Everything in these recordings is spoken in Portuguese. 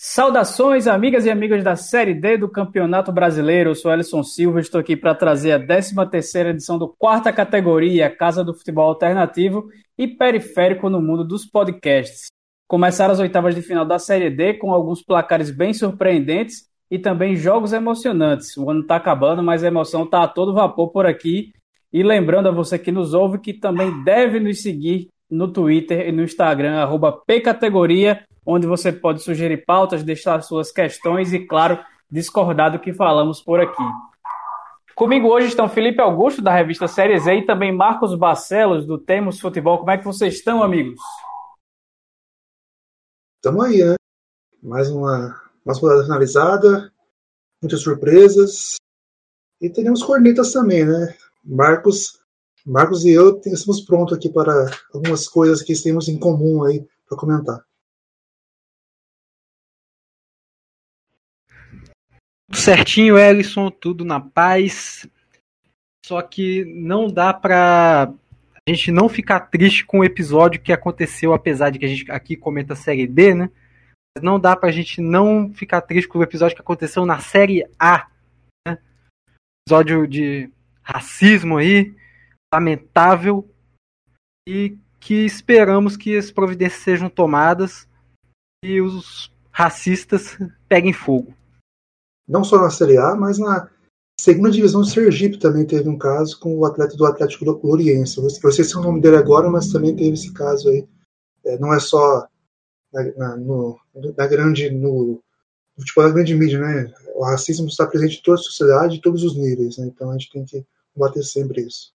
Saudações, amigas e amigos da Série D do Campeonato Brasileiro. Eu sou Alisson Silva, estou aqui para trazer a 13ª edição do quarta categoria, Casa do Futebol Alternativo e Periférico no mundo dos podcasts. Começaram as oitavas de final da Série D com alguns placares bem surpreendentes e também jogos emocionantes. O ano está acabando, mas a emoção está a todo vapor por aqui. E lembrando a você que nos ouve que também deve nos seguir no Twitter e no Instagram, arroba pcategoria, onde você pode sugerir pautas, deixar suas questões e, claro, discordar do que falamos por aqui. Comigo hoje estão Felipe Augusto, da revista Série Z, e também Marcos Barcelos, do Temos Futebol. Como é que vocês estão, amigos? Estamos aí, né? Mais uma, uma rodada finalizada, muitas surpresas. E teremos cornetas também, né? Marcos, Marcos e eu estamos prontos aqui para algumas coisas que temos em comum aí para comentar. Certinho, Ellison, tudo na paz. Só que não dá pra a gente não ficar triste com o episódio que aconteceu, apesar de que a gente aqui comenta a série D, né? Mas não dá pra gente não ficar triste com o episódio que aconteceu na série A. Né? Episódio de racismo aí, lamentável, e que esperamos que as providências sejam tomadas e os racistas peguem fogo não só na Série A, mas na segunda divisão de Sergipe também teve um caso com o atleta do Atlético Gloriense. Eu sei se é o nome dele agora, mas também teve esse caso aí. É, não é só na, na, no, na grande no, no futebol grande mídia, né? O racismo está presente em toda a sociedade, em todos os níveis, né? Então a gente tem que combater sempre isso.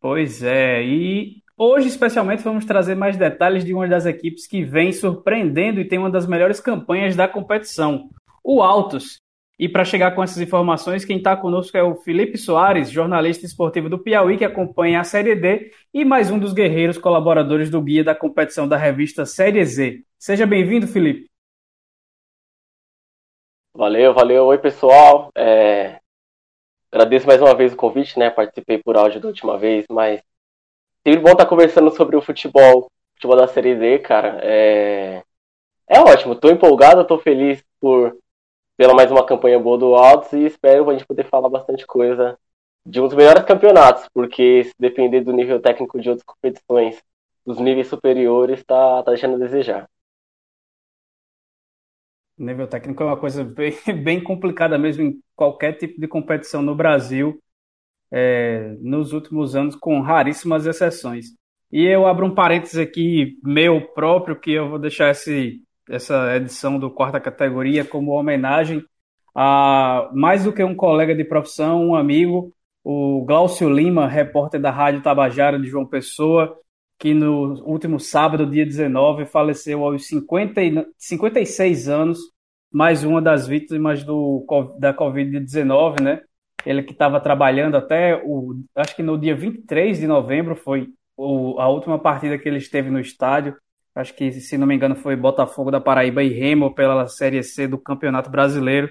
Pois é, e Hoje, especialmente, vamos trazer mais detalhes de uma das equipes que vem surpreendendo e tem uma das melhores campanhas da competição, o Altos. E para chegar com essas informações, quem está conosco é o Felipe Soares, jornalista esportivo do Piauí, que acompanha a Série D, e mais um dos guerreiros colaboradores do guia da competição da revista Série Z. Seja bem-vindo, Felipe. Valeu, valeu. Oi, pessoal. É... Agradeço mais uma vez o convite, né? Participei por áudio da última vez, mas sempre bom estar conversando sobre o futebol, futebol da Série D, cara. É, é ótimo, tô empolgado, tô feliz por pela mais uma campanha boa do Altos e espero a gente poder falar bastante coisa de um dos melhores campeonatos, porque se depender do nível técnico de outras competições, dos níveis superiores, tá, tá deixando a desejar. Nível técnico é uma coisa bem, bem complicada mesmo em qualquer tipo de competição no Brasil é, nos últimos anos, com raríssimas exceções. E eu abro um parênteses aqui, meu próprio, que eu vou deixar esse, essa edição do quarta categoria como homenagem a mais do que um colega de profissão, um amigo, o Glaucio Lima, repórter da Rádio Tabajara de João Pessoa, que no último sábado, dia 19, faleceu aos 50, 56 anos, mais uma das vítimas do, da Covid-19, né? Ele que estava trabalhando até o. Acho que no dia 23 de novembro foi o, a última partida que ele esteve no estádio. Acho que, se não me engano, foi Botafogo da Paraíba e Remo pela Série C do Campeonato Brasileiro.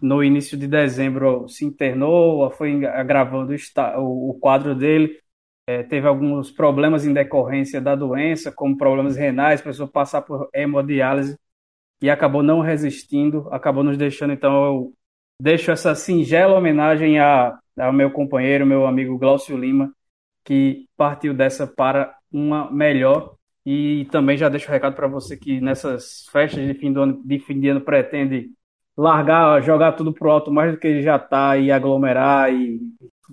No início de dezembro se internou, foi agravando o, o quadro dele. É, teve alguns problemas em decorrência da doença, como problemas renais, precisou passar por hemodiálise e acabou não resistindo, acabou nos deixando então deixo essa singela homenagem a, ao meu companheiro, meu amigo Glaucio Lima, que partiu dessa para uma melhor. E também já deixo o um recado para você que nessas festas de fim, do ano, de fim de ano pretende largar, jogar tudo pro alto mais do que já está e aglomerar e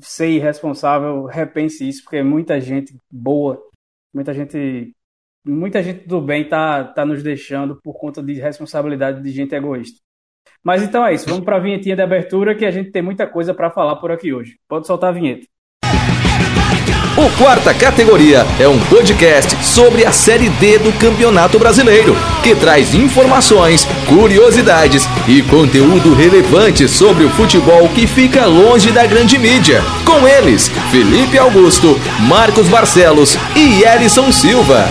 ser irresponsável, repense isso, porque muita gente boa, muita gente, muita gente do bem tá, tá nos deixando por conta de responsabilidade de gente egoísta. Mas então é isso, vamos para a vinhetinha de abertura que a gente tem muita coisa para falar por aqui hoje. Pode soltar a vinheta. O Quarta Categoria é um podcast sobre a Série D do Campeonato Brasileiro, que traz informações, curiosidades e conteúdo relevante sobre o futebol que fica longe da grande mídia. Com eles, Felipe Augusto, Marcos Barcelos e Elison Silva.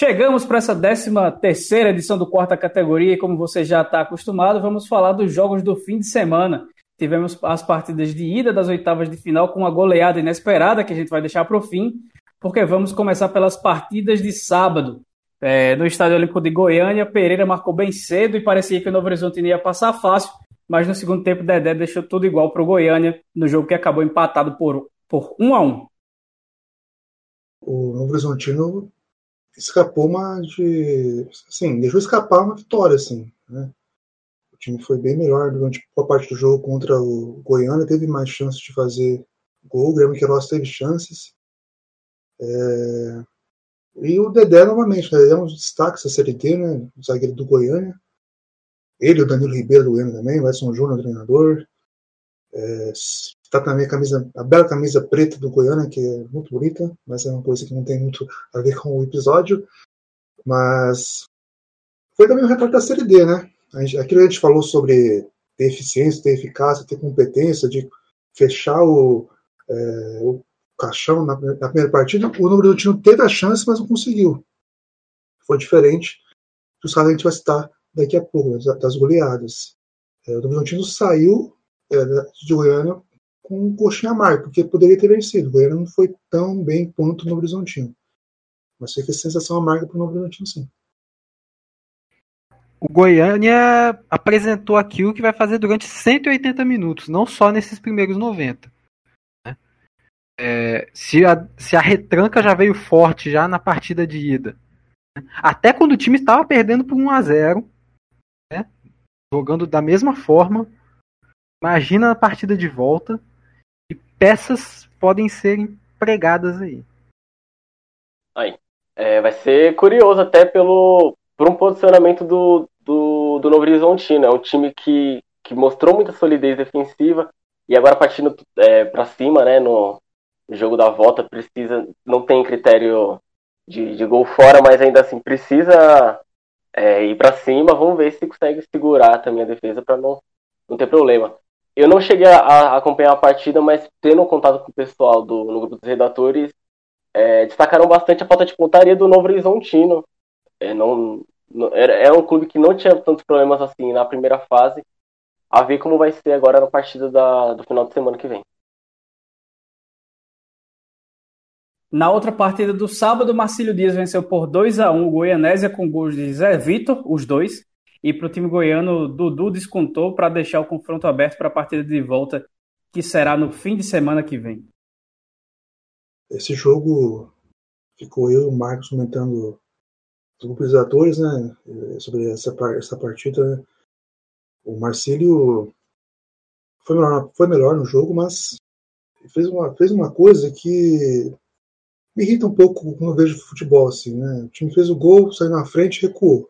Chegamos para essa 13 terceira edição do quarta categoria e como você já está acostumado, vamos falar dos jogos do fim de semana. Tivemos as partidas de ida das oitavas de final com uma goleada inesperada que a gente vai deixar para o fim. porque vamos começar pelas partidas de sábado. É, no Estádio Olímpico de Goiânia, Pereira marcou bem cedo e parecia que o Novo Horizonte ia passar fácil, mas no segundo tempo Dedé deixou tudo igual para o Goiânia, no jogo que acabou empatado por, por 1 a 1 O Novo Horizontino escapou uma de. Assim, deixou escapar uma vitória, assim, né? O time foi bem melhor durante boa parte do jogo contra o Goiânia, teve mais chances de fazer gol, o Grêmio Queiroz teve chances. É... E o Dedé, novamente, né? é um destaque da Série D, né? O zagueiro do Goiânia. Ele, o Danilo Ribeiro do Goiânia também, o Edson Júnior, treinador. É, está também a camisa, a bela camisa preta do Goiânia, que é muito bonita, mas é uma coisa que não tem muito a ver com o episódio. Mas foi também um retrato da Série D, né? Aquilo que a gente falou sobre ter eficiência, ter eficácia, ter competência, de fechar o, é, o caixão na, na, primeira partida, o número do time teve a chance, mas não conseguiu. Foi diferente dos casos que a gente vai citar daqui a pouco, das goleadas. É, o Bragantino saiu é, de Goiânia com um coxinha amargo, porque poderia ter vencido. O Goiânia não foi tão bem quanto o Novo Horizontino. Mas fica a sensação amarga para o Novo Horizontino, sim. O Goiânia apresentou aquilo que vai fazer durante 180 minutos, não só nesses primeiros 90. Né? É, se, a, se a retranca já veio forte já na partida de ida, né? até quando o time estava perdendo por 1 a 0 né? jogando da mesma forma, imagina a partida de volta peças podem ser empregadas aí. Aí. É, vai ser curioso até pelo por um posicionamento do, do, do Novo Horizontino. É um time que, que mostrou muita solidez defensiva e agora partindo é, para cima, né, no, jogo da volta, precisa, não tem critério de, de gol fora, mas ainda assim precisa é, ir para cima. Vamos ver se consegue segurar também a defesa para não, não ter problema. Eu não cheguei a, acompanhar a partida, mas tendo contato com o pessoal do, no grupo dos redatores, é, destacaram bastante a falta de pontaria do Novo Horizontino. É, não, não, é um clube que não tinha tantos problemas assim na primeira fase. A ver como vai ser agora na partida da, do final de semana que vem. Na outra partida do sábado, Marcílio Dias venceu por 2 a 1 o Goianésia com gols de Zé Vitor, os dois. E para o time goiano, Dudu descontou para deixar o confronto aberto para a partida de volta, que será no fim de semana que vem. Esse jogo ficou eu e o Marcos comentando grupos atores, né, sobre essa, essa partida. Né. O Marcílio foi melhor, foi melhor no jogo, mas fez uma, fez uma coisa que me irrita um pouco quando eu vejo futebol assim, né? O time fez o gol, saiu na frente, recuou.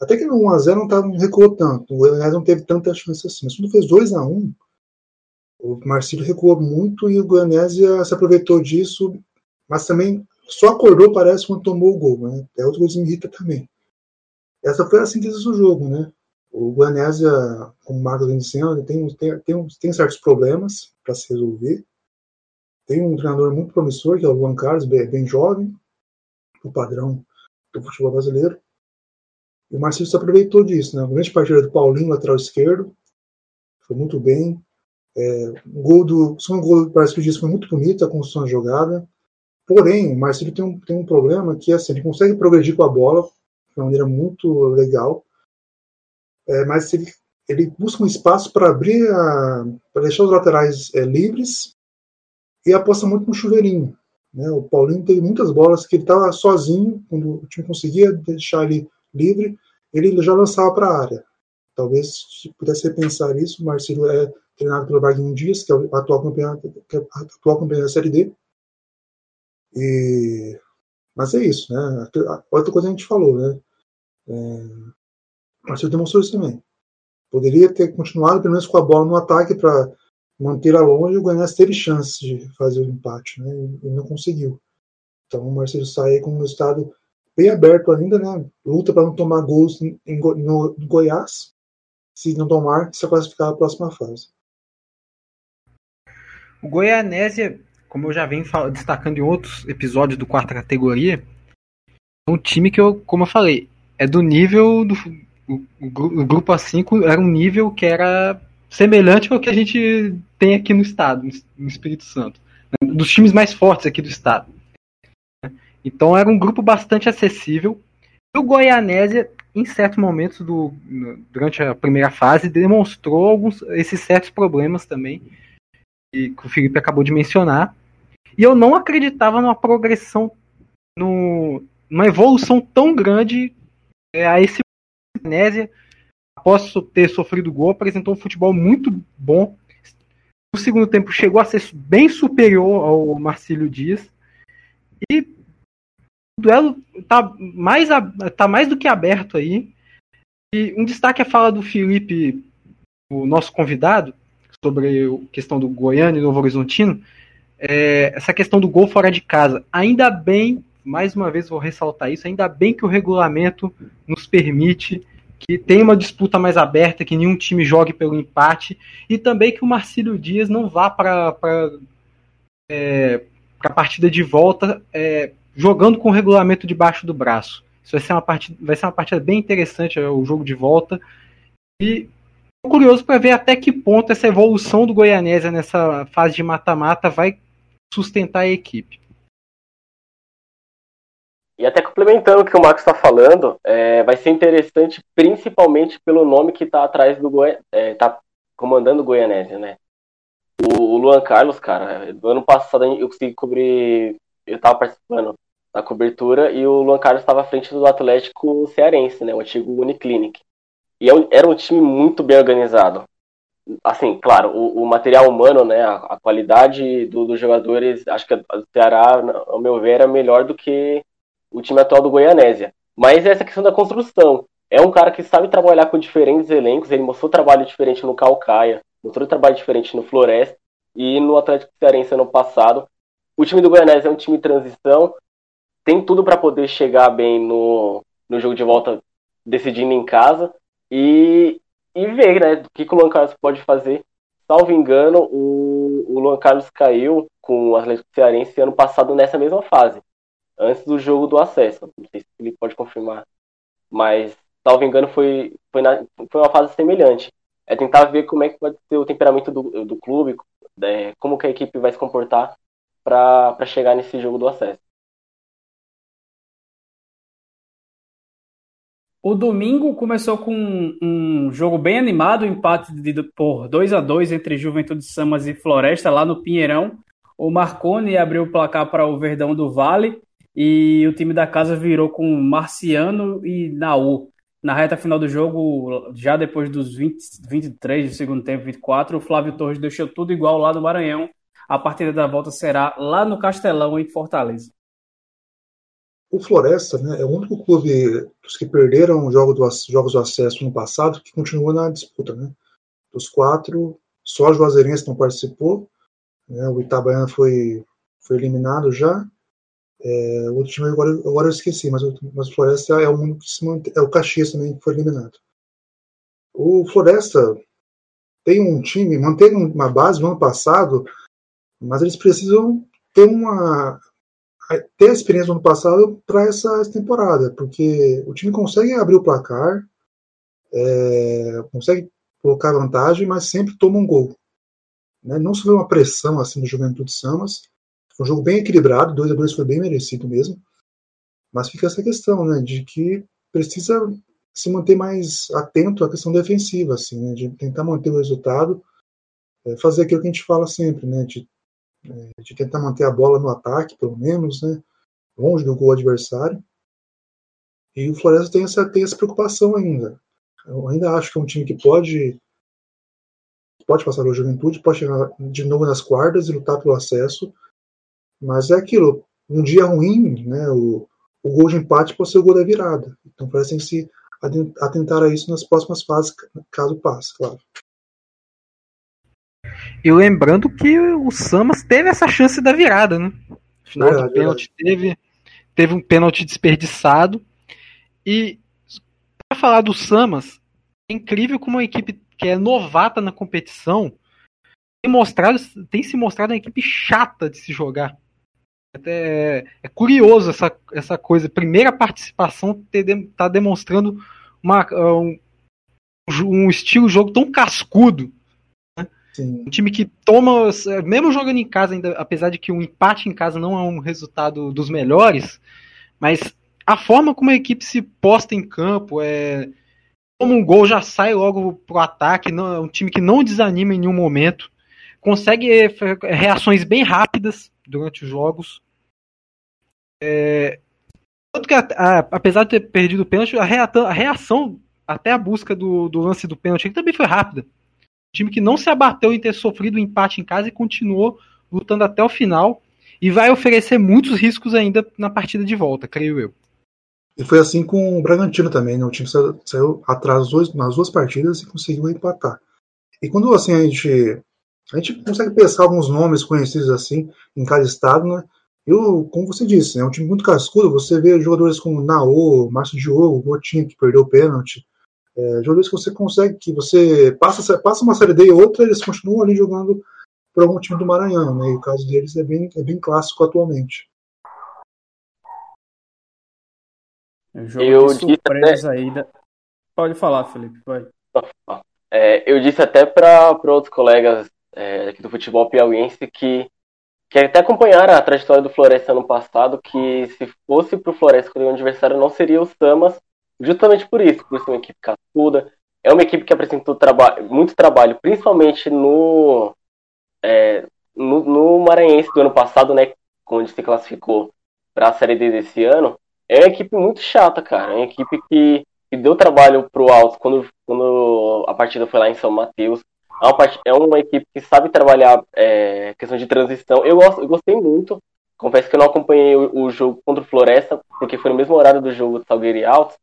Até que no 1x0 não, tava, recuou tanto. O Goiás não teve tanta chance assim. Mas quando fez 2x1, o Marcílio recuou muito e o Goianésia se aproveitou disso, mas também só acordou, parece, quando tomou o gol. Né? É outra coisa que me irrita também. Essa foi a síntese do jogo, né? O Goianésia, como o Marcos vem dizendo, tem, tem, tem, tem certos problemas para se resolver. Tem um treinador muito promissor, que é o Luan Carlos, bem, bem jovem, o padrão do futebol brasileiro. E o Marcelo se aproveitou disso, né? A grande partida do Paulinho, lateral esquerdo, foi muito bem. É, o gol do. O segundo gol, parece que o foi muito bonito, a construção da jogada. Porém, o Marcelo tem um, tem um problema que é assim, ele consegue progredir com a bola de uma maneira muito legal, é, mas ele, ele busca um espaço para abrir, para deixar os laterais é, livres e aposta muito no chuveirinho. Né? O Paulinho teve muitas bolas que ele estava sozinho, quando o time conseguia deixar ele livre, ele já lançava para a área. Talvez se pudesse pensar isso, o Marcelo é treinado pelo Vaguinho Dias, que é o atual campeão, é atual campeão da Série D. E... Mas é isso, né? Outra coisa que a gente falou, né? É... Marcelo demonstrou isso também. Poderia ter continuado pelo menos com a bola no ataque para manter-a longe e o Goiás teve chance de fazer o empate, né? E não conseguiu. Então o Marcelo sai com um estado bem aberto ainda, né? Luta para não tomar gols em, no, Goiás. Se não tomar, se classificar a próxima fase. O Goianésia, como eu já venho destacando em outros episódios do quarta categoria, é um time que eu, como eu falei, é do nível do o, o grupo A5 era um nível que era semelhante ao que a gente tem aqui no estado, no Espírito Santo, né? dos times mais fortes aqui do estado. Então era um grupo bastante acessível. E o Goianésia, em certos momentos do, durante a primeira fase, demonstrou alguns esses certos problemas também, que, que o Felipe acabou de mencionar. E eu não acreditava numa progressão, no, numa evolução tão grande é, a esse Goianésia. Após ter sofrido gol, apresentou um futebol muito bom. No segundo tempo chegou a ser bem superior ao Marcílio Dias. E duelo tá mais, tá mais do que aberto aí. E um destaque é a fala do Felipe, o nosso convidado, sobre a questão do Goiânia e Novo Horizontino. É, essa questão do gol fora de casa. Ainda bem, mais uma vez vou ressaltar isso, ainda bem que o regulamento nos permite que tenha uma disputa mais aberta, que nenhum time jogue pelo empate, e também que o Marcílio Dias não vá para é, a partida de volta é, jogando com o regulamento debaixo do braço. Isso vai ser uma partida, vai ser uma partida bem interessante, é o jogo de volta. E tô curioso para ver até que ponto essa evolução do Goianésia nessa fase de mata-mata vai sustentar a equipe. E até complementando o que o Marcos está falando, é, vai ser interessante principalmente pelo nome que está atrás do Goi é, tá comandando o Goianésia, né? O, o, Luan Carlos, cara, do ano passado eu consegui cobrir, eu estava participando da cobertura e o Luan Carlos estava à frente do Atlético Cearense, né? O antigo Uniclinic. E é era um time muito bem organizado. Assim, claro, o, o material humano, né? A, a qualidade do, dos jogadores, acho que o Ceará, ao meu ver, é melhor do que o time atual do Goianésia. Mas essa questão da construção. É um cara que sabe trabalhar com diferentes elencos, ele mostrou trabalho diferente no Calcaia, mostrou trabalho diferente no Floresta e no Atlético Cearense ano passado. O time do Goianésia é um time de transição, tem tudo para poder chegar bem no, no jogo de volta decidindo em casa e, e ver né, o que, que o Luan Carlos pode fazer. Salvo engano, o, o Luan Carlos caiu com o Atlético Cearense ano passado nessa mesma fase antes do jogo do acesso. Não sei se ele pode confirmar, mas, salvo engano, foi, foi, na, foi uma fase semelhante. É tentar ver como é que vai ser o temperamento do, do clube, é, como que a equipe vai se comportar para chegar nesse jogo do acesso. O domingo começou com um jogo bem animado, um empate de, por 2 a 2 entre Juventude Samas e Floresta, lá no Pinheirão. O Marconi abriu o placar para o Verdão do Vale e o time da casa virou com Marciano e Naú. Na reta final do jogo, já depois dos 20, 23 do segundo tempo, 24, o Flávio Torres deixou tudo igual lá no Maranhão. A partida da volta será lá no Castelão, em Fortaleza. O Floresta né, é o único clube dos que perderam jogo do, jogos do acesso no passado que continua na disputa. Né? Dos quatro, só o Juazeirense não participou. Né? O Itabaiana foi, foi eliminado já. É, outro time agora, agora eu esqueci, mas, mas o Floresta é o único que se mantém. É o Caxias também que foi eliminado. O Floresta tem um time, manteve uma base no ano passado, mas eles precisam ter uma ter a experiência no ano passado para essa temporada, porque o time consegue abrir o placar, é, consegue colocar vantagem, mas sempre toma um gol. Né? Não sofreu uma pressão assim do Juventude Samas, foi um jogo bem equilibrado, 2 a 2 foi bem merecido mesmo. Mas fica essa questão, né, de que precisa se manter mais atento à questão defensiva, assim, né, de tentar manter o resultado, é, fazer aquilo que a gente fala sempre, né, de, é, de tentar manter a bola no ataque, pelo menos, né, longe do gol adversário. E o Floresta tem essa, tem essa preocupação ainda. Eu ainda acho que é um time que pode pode passar pela juventude, pode chegar de novo nas quartas e lutar pelo acesso, mas é aquilo, um dia ruim, né, o, o gol de empate pode ser o gol da virada. Então parece que se atentar a isso nas próximas fases, caso passe, claro. E lembrando que o Samas teve essa chance da virada, né? No final verdade, do pênalti teve, teve um pênalti desperdiçado. E para falar do Samas, é incrível como uma equipe que é novata na competição tem, mostrado, tem se mostrado uma equipe chata de se jogar. É, é curioso essa, essa coisa. Primeira participação está demonstrando uma, um, um estilo de jogo tão cascudo. Sim. Um time que toma, mesmo jogando em casa, ainda, apesar de que um empate em casa não é um resultado dos melhores, mas a forma como a equipe se posta em campo é toma um gol já sai logo pro ataque, não, é um time que não desanima em nenhum momento, consegue é, reações bem rápidas durante os jogos. É, tanto que a, a, apesar de ter perdido o pênalti, a, reação, a reação até a busca do, do lance do pênalti também foi rápida. Time que não se abateu em ter sofrido um empate em casa e continuou lutando até o final e vai oferecer muitos riscos ainda na partida de volta, creio eu. E foi assim com o Bragantino também, né? O time saiu, saiu atrás nas duas partidas e conseguiu empatar. E quando assim a gente a gente consegue pensar alguns nomes conhecidos assim em cada estado, né? Eu, como você disse, é um time muito cascudo. Você vê jogadores como Naô, Márcio Diogo, Gotinha que perdeu o pênalti, é, jogadores que você consegue, que você passa, passa uma série D e outra, eles continuam ali jogando por algum time do Maranhão, né? E o caso deles é bem, é bem clássico atualmente. Jogo eu de surpresa até... aí. Da... Pode falar, Felipe, pode. É, eu disse até para outros colegas é, aqui do futebol piauiense que, que até acompanharam a trajetória do Floresta ano passado, que se fosse para o Floresta escolher um adversário não seria os Samas, justamente por isso, por ser uma equipe cascuda. É uma equipe que apresentou traba muito trabalho, principalmente no, é, no, no Maranhense do ano passado, né, onde se classificou para a Série D desse ano. É uma equipe muito chata, cara. É uma equipe que, que deu trabalho pro Alto quando, quando a partida foi lá em São Mateus. É uma, é uma equipe que sabe trabalhar é, questão de transição. Eu, gosto, eu gostei muito. Confesso que eu não acompanhei o, o, jogo contra o Floresta, porque foi no mesmo horário do jogo do Salgueiro e Altos.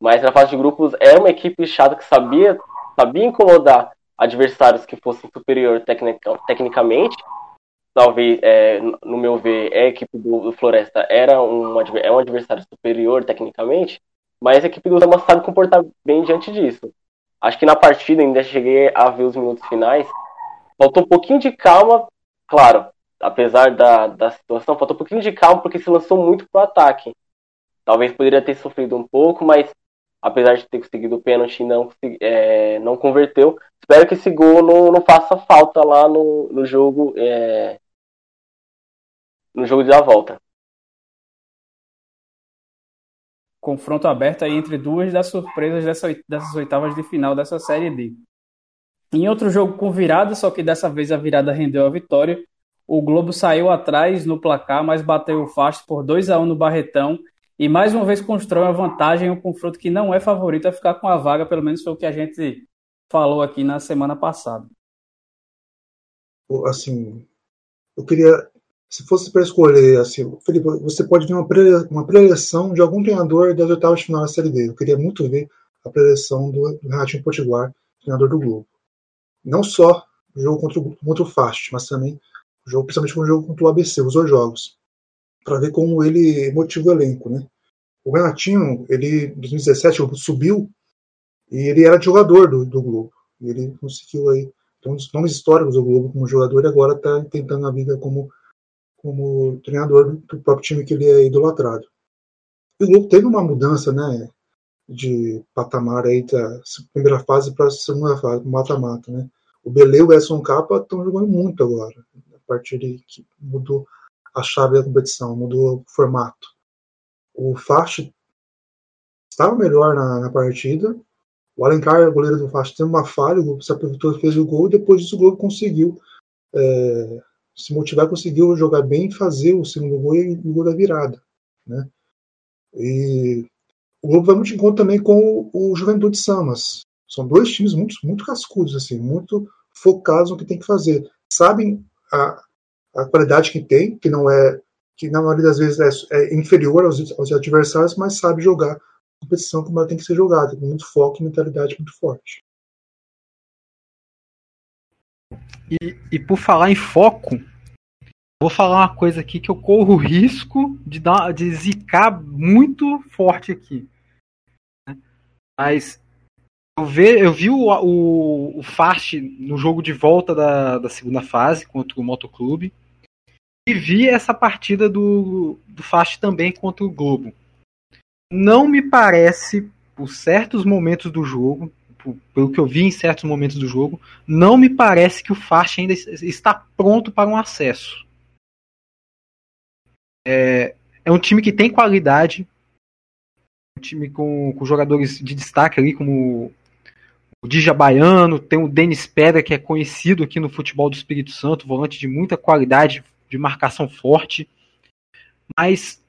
Mas na fase de grupos é uma equipe chata que sabia, sabia incomodar adversários que fossem superior tecnica, tecnicamente talvez, é, no meu ver, a equipe do, Floresta era um, é um adversário superior tecnicamente, mas a equipe do Zama sabe comportar bem diante disso. Acho que na partida, ainda cheguei a ver os minutos finais, faltou um pouquinho de calma, claro, apesar da, da situação, faltou um pouquinho de calma porque se lançou muito pro ataque. Talvez poderia ter sofrido um pouco, mas apesar de ter conseguido o pênalti, não, é, não converteu. Espero que esse gol não, não faça falta lá no, no jogo é, no jogo da volta. Confronto aberto aí entre duas das surpresas dessa, dessas oitavas de final dessa Série D. Em outro jogo com virada, só que dessa vez a virada rendeu a vitória. O Globo saiu atrás no placar, mas bateu o Fast por 2 a 1 no Barretão e mais uma vez constrói uma vantagem, um confronto que não é favorito a ficar com a vaga, pelo menos foi o que a gente falou aqui na semana passada. Assim, eu queria se fosse para escolher, assim, Felipe, você pode ver uma, uma preleção de algum treinador das oitavas de final da Série D. Eu queria muito ver a preleção do, do Renatinho Potiguar, treinador do Globo. Não só o jogo contra o, contra o Fast, mas também o jogo, principalmente o jogo contra o ABC, os dois jogos, para ver como ele motiva o elenco, né? O Renatinho, ele em 2017 subiu e ele era jogador do, do Globo. E ele conseguiu aí, um dos nomes históricos do Globo como jogador e agora está tentando a vida como como treinador do próprio time que ele é idolatrado. E o Globo teve uma mudança, né, de patamar aí da primeira fase para a segunda fase, mata-mata, né? O Belê e o Edson Capa estão jogando muito agora, a partir de que mudou a chave da competição, mudou o formato. O Fast estava melhor na, na partida. O Alencar, goleiro do Fast, teve uma falha, o Globo se aproveitou fez o gol, e depois disso o Globo conseguiu é, se motivar, conseguiu jogar bem, fazer o segundo gol e o gol da virada. Né? E o Globo vai muito em conta também com o, o Juventude Samas. São dois times muito, muito cascudos, assim, muito focados no que tem que fazer. Sabem a, a qualidade que tem, que não é que na maioria das vezes é, é inferior aos, aos, adversários, mas sabe jogar competição como ela tem que ser jogada, com muito foco e mentalidade muito forte. E, e por falar em foco, vou falar uma coisa aqui que eu corro o risco de, dar, de zicar muito forte aqui. Né? Mas eu, ve, eu vi o, o, o Fast no jogo de volta da, da segunda fase contra o Motoclube. E vi essa partida do, do Fast também contra o Globo. Não me parece, por certos momentos do jogo, tipo, pelo que eu vi em certos momentos do jogo, não me parece que o Fast ainda está pronto para um acesso. É, é um time que tem qualidade, um time com, com jogadores de destaque ali, como o Dija Baiano, tem o Denis Pedra, que é conhecido aqui no futebol do Espírito Santo, volante de muita qualidade, de marcação forte. Mas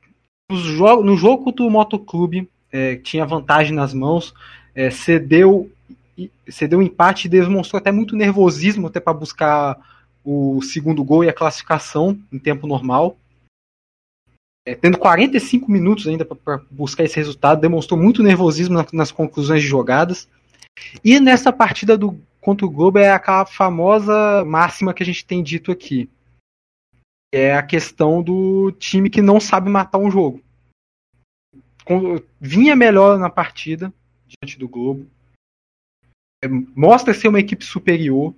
no jogo, contra o Motoclube, é, tinha vantagem nas mãos, é, cedeu cedeu um empate e demonstrou até muito nervosismo até para buscar o segundo gol e a classificação em tempo normal. É, tendo 45 minutos ainda para buscar esse resultado, demonstrou muito nervosismo na, nas conclusões de jogadas. E nessa partida do contra o Globo é aquela famosa máxima que a gente tem dito aqui. É a questão do time que não sabe matar um jogo. Vinha melhor na partida diante do Globo, é, mostra ser uma equipe superior,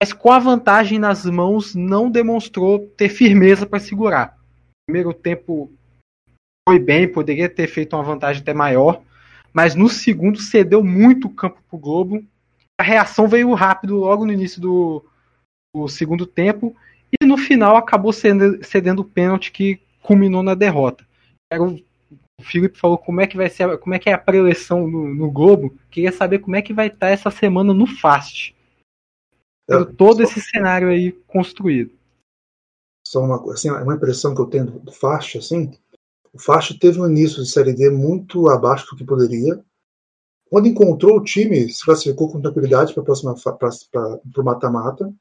mas com a vantagem nas mãos não demonstrou ter firmeza para segurar. primeiro tempo foi bem, poderia ter feito uma vantagem até maior, mas no segundo cedeu muito campo para o Globo. A reação veio rápido logo no início do, do segundo tempo e no final acabou cedendo o pênalti que culminou na derrota. Quero o Felipe falou como é que vai ser, como é que é a preleção no, no Globo. Queria saber como é que vai estar essa semana no Fast. É, todo só, esse cenário aí construído. Só uma, assim, uma impressão que eu tenho do Fast, assim, o Fast teve um início de Série D muito abaixo do que poderia. Quando encontrou o time, se classificou com tranquilidade para o mata-mata.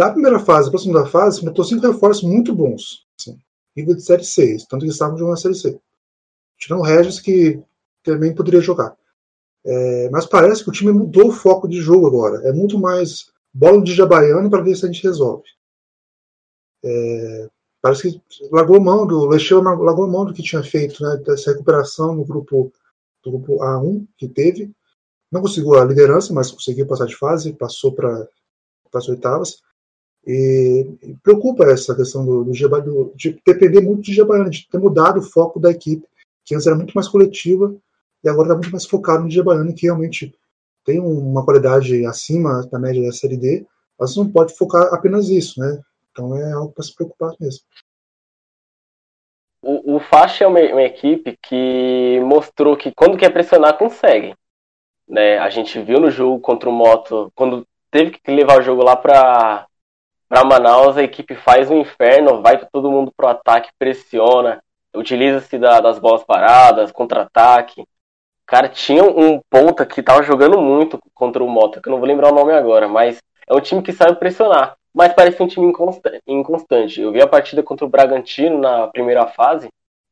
Da primeira fase para a segunda fase, botou cinco reforços muito bons. Assim nível de Série C, tanto que estavam jogando a Série C. Tirando o Regis, que também poderia jogar. É, mas parece que o time mudou o foco de jogo agora. É muito mais bola de jabaiano para ver se a gente resolve. É, parece que largou mão do Lecheu largou mão do que tinha feito, né, dessa recuperação no grupo do grupo A1 que teve. Não conseguiu a liderança, mas conseguiu passar de fase, passou para as oitavas. E, preocupa essa questão do, do, do, de depender muito de Gebaiano, de ter mudado o foco da equipe, que antes era muito mais coletiva e agora está muito mais focado no Gebaiano, que realmente tem uma qualidade acima da média da Série D, mas não pode focar apenas isso, né? Então é algo para se preocupar mesmo. O, o Faixa é uma, uma, equipe que mostrou que quando quer pressionar, consegue. Né? A gente viu no jogo contra o Moto, quando teve que levar o jogo lá para para Manaus, a equipe faz um inferno, vai todo mundo pro ataque, pressiona, utiliza-se da, das bolas paradas, contra-ataque. Cara, tinha um ponta que tava jogando muito contra o Mota, que eu não vou lembrar o nome agora, mas é um time que sabe pressionar, mas parece um time inconstante. Eu vi a partida contra o Bragantino na primeira fase,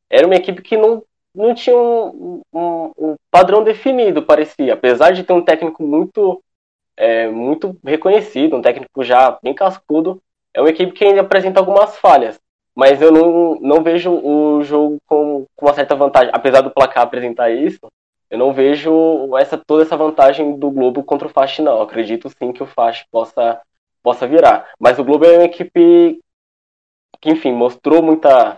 era uma equipe que não, não tinha um, um, um padrão definido, parecia. Apesar de ter um técnico muito é, muito reconhecido, um técnico já bem cascudo. É uma equipe que ainda apresenta algumas falhas, mas eu não, não vejo o jogo com, com uma certa vantagem. Apesar do placar apresentar isso, eu não vejo essa toda essa vantagem do Globo contra o Fast, não. Eu acredito sim que o Fast possa, possa virar. Mas o Globo é uma equipe que, enfim, mostrou muita,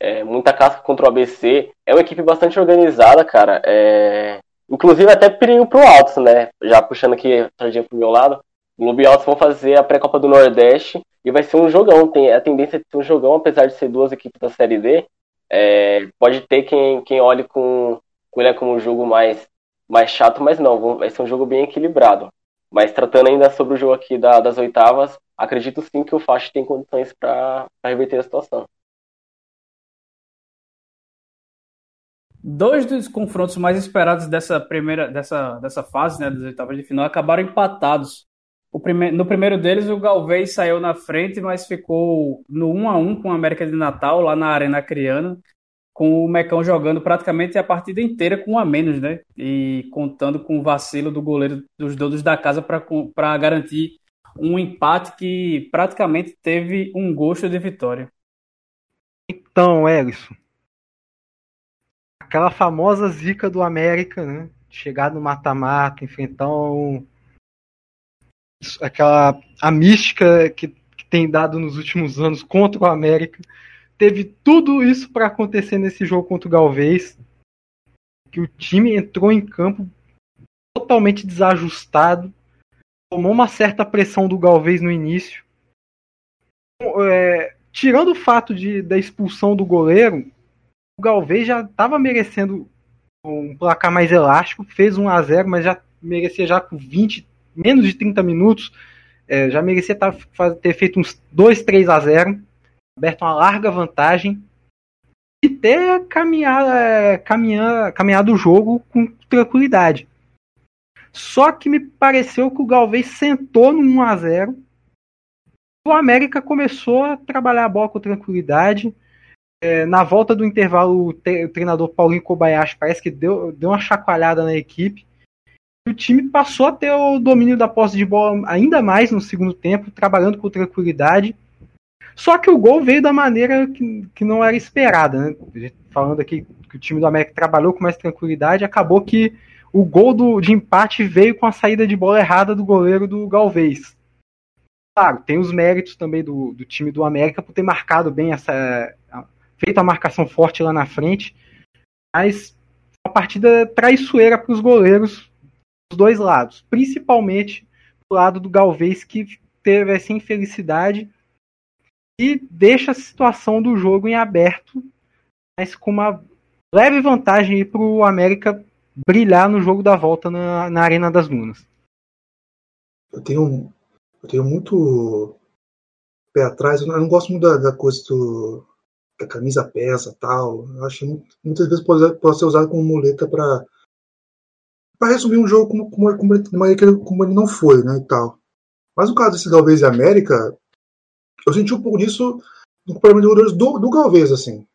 é, muita casca contra o ABC. É uma equipe bastante organizada, cara. É, Inclusive até perigo pro Altos, né? Já puxando aqui sardinha pro meu lado. O Globo e Altos vão fazer a pré-copa do Nordeste e vai ser um jogão. Tem a tendência de ser um jogão, apesar de ser duas equipes da Série D. É, pode ter quem, quem olhe com, com ele como um jogo mais, mais chato, mas não, vai ser um jogo bem equilibrado. Mas tratando ainda sobre o jogo aqui da, das oitavas, acredito sim que o Fast tem condições para reverter a situação. Dois dos confrontos mais esperados dessa primeira dessa, dessa fase, né, das oitavas de final, acabaram empatados. Prime no primeiro deles, o Galvez saiu na frente, mas ficou no 1 a 1 com o América de Natal, lá na Arena Criana, com o Mecão jogando praticamente a partida inteira com um a menos, né? E contando com o vacilo do goleiro dos donos da casa para garantir um empate que praticamente teve um gosto de vitória. Então, Ellison, aquela famosa zica do América, né? Chegar no mata-mata, enfrentar um, aquela a mística que, que, tem dado nos últimos anos contra o América. Teve tudo isso para acontecer nesse jogo contra o Galvez. Que o time entrou em campo totalmente desajustado, tomou uma certa pressão do Galvez no início. É, tirando o fato de, da expulsão do goleiro, o Galvez já estava merecendo um placar mais elástico, fez 1 a 0 mas já merecia já com 20, menos de 30 minutos, é, já merecia tá, ter feito uns 2, 3 a 0 aberto uma larga vantagem e ter caminhado, é, caminhar, caminhado o jogo com tranquilidade. Só que me pareceu que o Galvez sentou no 1 a 0 o América começou a trabalhar a bola com tranquilidade. É, na volta do intervalo, o, o, treinador Paulinho Kobayashi parece que deu, deu uma chacoalhada na equipe. O time passou a ter o domínio da posse de bola ainda mais no segundo tempo, trabalhando com tranquilidade. Só que o gol veio da maneira que, que não era esperada. Né? Falando aqui que o time do América trabalhou com mais tranquilidade, acabou que o gol do, de empate veio com a saída de bola errada do goleiro do Galvez. Claro, tem os méritos também do, do time do América por ter marcado bem essa. Feito a marcação forte lá na frente. Mas uma partida traiçoeira para os goleiros dos dois lados. Principalmente do lado do Galvez, que teve essa infelicidade e deixa a situação do jogo em aberto, mas com uma leve vantagem para o América brilhar no jogo da volta na, na Arena das Dunas. Eu tenho, eu tenho muito pé atrás, eu não gosto muito da, da coisa do, a camisa pesa tal. Eu acho que muitas vezes pode, pode ser usado como muleta para para resumir um jogo como, como, como, como, ele não foi, né, e tal. Mas no caso desse Galvez e América, eu senti um pouco disso no comportamento do, do Galvez, assim.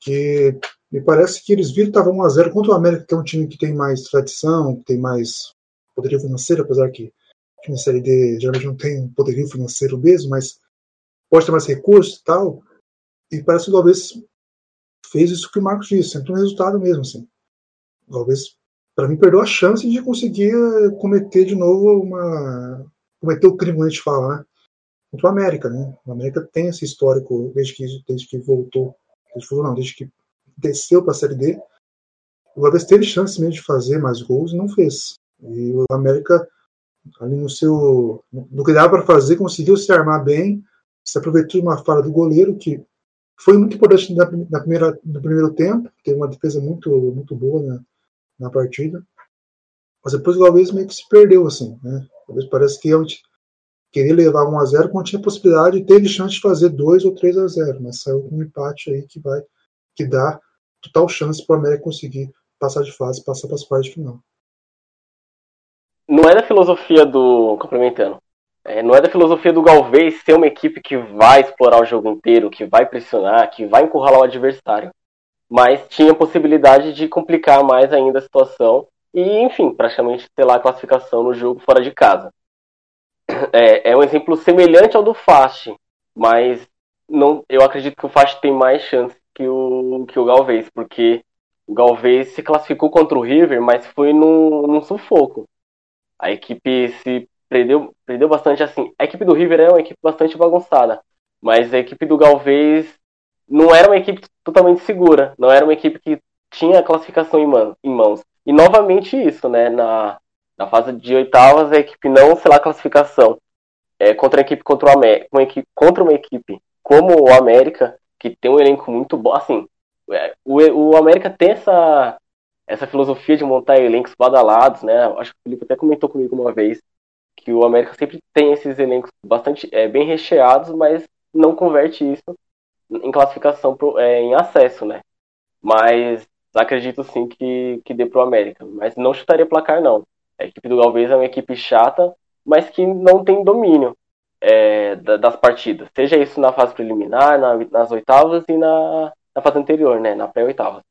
Que me parece que eles viram que estava 1x0 contra o América, que é um time que tem mais tradição, que tem mais poderio financeiro, apesar que da Série D geralmente não tem poderio financeiro mesmo, mas pode ter mais recursos e tal. E parece que o fez isso que o Marcos disse, sempre um resultado mesmo, assim. O para mim, perdeu a chance de conseguir cometer de novo uma. cometer o crime, que a gente fala, né? contra o América, né? O América tem esse histórico desde que, desde que voltou, desde, não, desde que desceu para a Série D. O teve chance mesmo de fazer mais gols e não fez. E o América, ali no seu. no que dava para fazer, conseguiu se armar bem, se aproveitou de uma falha do goleiro, que foi muito importante na, na primeira, no primeiro tempo, teve uma defesa muito, muito boa na, na partida. Mas depois o meio que se perdeu, assim, né? Talvez parece que querer levar 1 a 0 quando tinha possibilidade, teve chance de fazer 2 ou 3 a 0 mas saiu com um empate aí que vai que dá total chance para o América conseguir passar de fase, passar para as quartas de final. Não é da filosofia do complementando. É, não é da filosofia do Galvez ser uma equipe que vai explorar o jogo inteiro, que vai pressionar, que vai encurralar o adversário. Mas tinha possibilidade de complicar mais ainda a situação e, enfim, praticamente ter lá a classificação no jogo fora de casa é, é um exemplo semelhante ao do Fast, mas não, eu acredito que o Fast tem mais chance que o, que o Galvez, porque o Galvez se classificou contra o River, mas foi num, num sufoco. A equipe se perdeu, perdeu bastante assim. A equipe do River é uma equipe bastante bagunçada, mas a equipe do Galvez não era uma equipe totalmente segura, não era uma equipe que tinha a classificação em, mãos. E novamente isso, né? Na, na fase de oitavas, a equipe não sei lá classificação é, contra a equipe contra, o América, uma equipe contra uma equipe como o América, que tem um elenco muito bom. Assim, é, o, o América tem essa, essa filosofia de montar elencos badalados, né? Acho que o Felipe até comentou comigo uma vez que o América sempre tem esses elencos bastante é, bem recheados, mas não converte isso em classificação pro, é, em acesso, né? Mas acredito sim que, que dê pro América. Mas não chutaria placar, não. A equipe do Galvez é uma equipe chata, mas que não tem domínio é, das partidas. Seja isso na fase preliminar, na, nas oitavas e na, na fase anterior, né, na pré-oitava.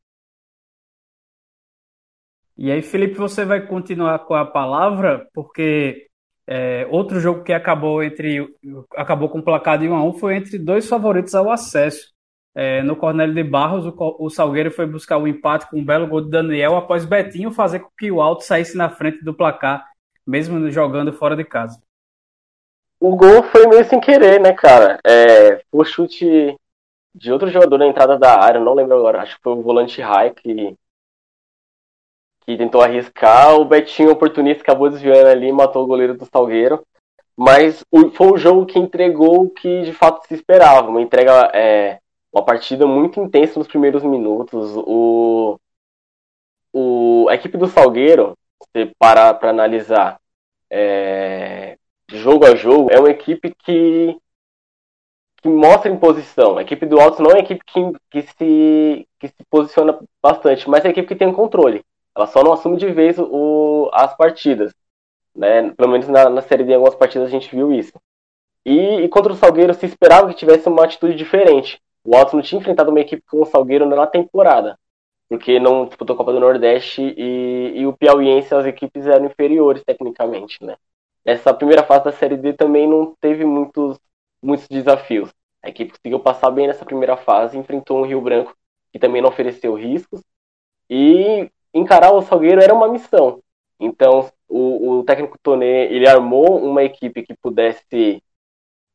E aí, Felipe, você vai continuar com a palavra, porque é, outro jogo que acabou entre acabou com o placar de 1 a 1 foi entre dois favoritos ao acesso. É, no Cornélio de Barros, o, o, Salgueiro foi buscar o empate com um belo gol de Daniel após Betinho fazer com que o Alto saísse na frente do placar, mesmo jogando fora de casa. O gol foi meio sem querer, né, cara? É, o chute de outro jogador na entrada da área, não lembro agora, acho que foi o volante Rai que, que tentou arriscar. O Betinho, oportunista, acabou desviando ali matou o goleiro do Salgueiro. Mas foi um jogo que entregou o que de fato se esperava. Uma entrega, é, uma partida muito intensa nos primeiros minutos. O, o, a equipe do Salgueiro, se parar para analisar é, jogo a jogo, é uma equipe que que mostra em posição. A equipe do Altos não é uma equipe que, que, se, que se posiciona bastante, mas é a equipe que tem controle. Ela só não assume de vez o, as partidas. Né? Pelo menos na, na Série D, em algumas partidas a gente viu isso. E, e, contra o Salgueiro se esperava que tivesse uma atitude diferente. O Altos não tinha enfrentado uma equipe com o Salgueiro na temporada, porque não disputou a Copa do Nordeste e, e o Piauiense, as equipes eram inferiores tecnicamente. Né? Essa primeira fase da Série D também não teve muitos muitos desafios. A equipe conseguiu passar bem nessa primeira fase, enfrentou um Rio Branco que também não ofereceu riscos, e encarar o Salgueiro era uma missão. Então, o, o técnico Tonê, ele armou uma equipe que pudesse ser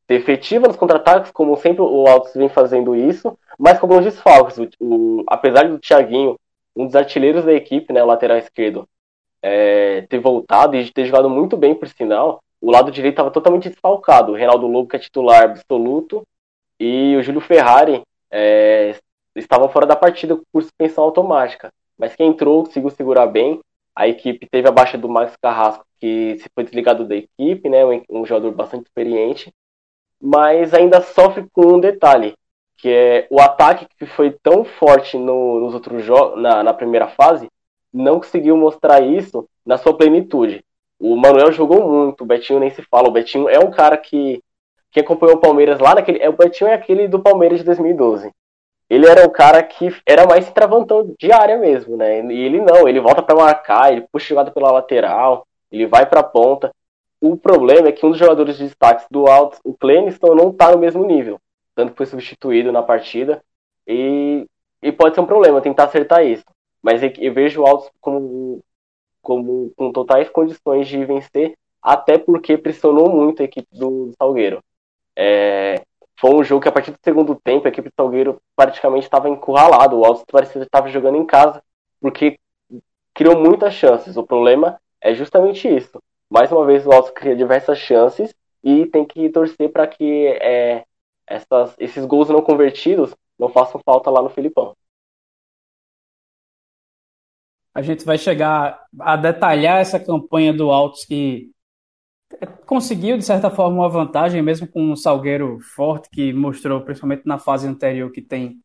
efetiva nos contra-ataques, como sempre o Altos vem fazendo isso, mas com alguns desfalques. O, o, apesar do Thiaguinho, um dos artilheiros da equipe, né, o lateral esquerdo, é, ter voltado e ter jogado muito bem, por sinal, o lado direito estava totalmente desfalcado. O Reinaldo Lobo, que é titular absoluto, e o Júlio Ferrari é, estavam fora da partida por suspensão automática. Mas quem entrou conseguiu segurar bem. A equipe teve a baixa do Max Carrasco, que se foi desligado da equipe, né, um jogador bastante experiente. Mas ainda sofre com um detalhe, que é o ataque que foi tão forte no, nos outros jogos, na, na primeira fase, não conseguiu mostrar isso na sua plenitude. O Manuel jogou muito, o Betinho nem se fala. O Betinho é um cara que, que acompanhou o Palmeiras lá naquele. É, o Betinho é aquele do Palmeiras de 2012. Ele era o cara que era mais travantão de área mesmo, né? E ele não, ele volta para marcar, ele puxa jogada pela lateral, ele vai para a ponta. O problema é que um dos jogadores de destaques do Alto, o Cleniston, não tá no mesmo nível. Tanto que foi substituído na partida. E, e pode ser um problema tentar acertar isso. Mas eu vejo o Altos como como com totais condições de vencer, até porque pressionou muito a equipe do, do Salgueiro. É, foi um jogo que a partir do segundo tempo a equipe do Salgueiro praticamente estava encurralado. O Altos parecia estava jogando em casa, porque criou muitas chances. O problema é justamente isso. Mais uma vez o Altos cria diversas chances e tem que torcer para que é, essas, esses gols não convertidos não façam falta lá no Filipão a gente vai chegar a detalhar essa campanha do Altos que conseguiu, de certa forma, uma vantagem, mesmo com um Salgueiro forte, que mostrou, principalmente na fase anterior, que tem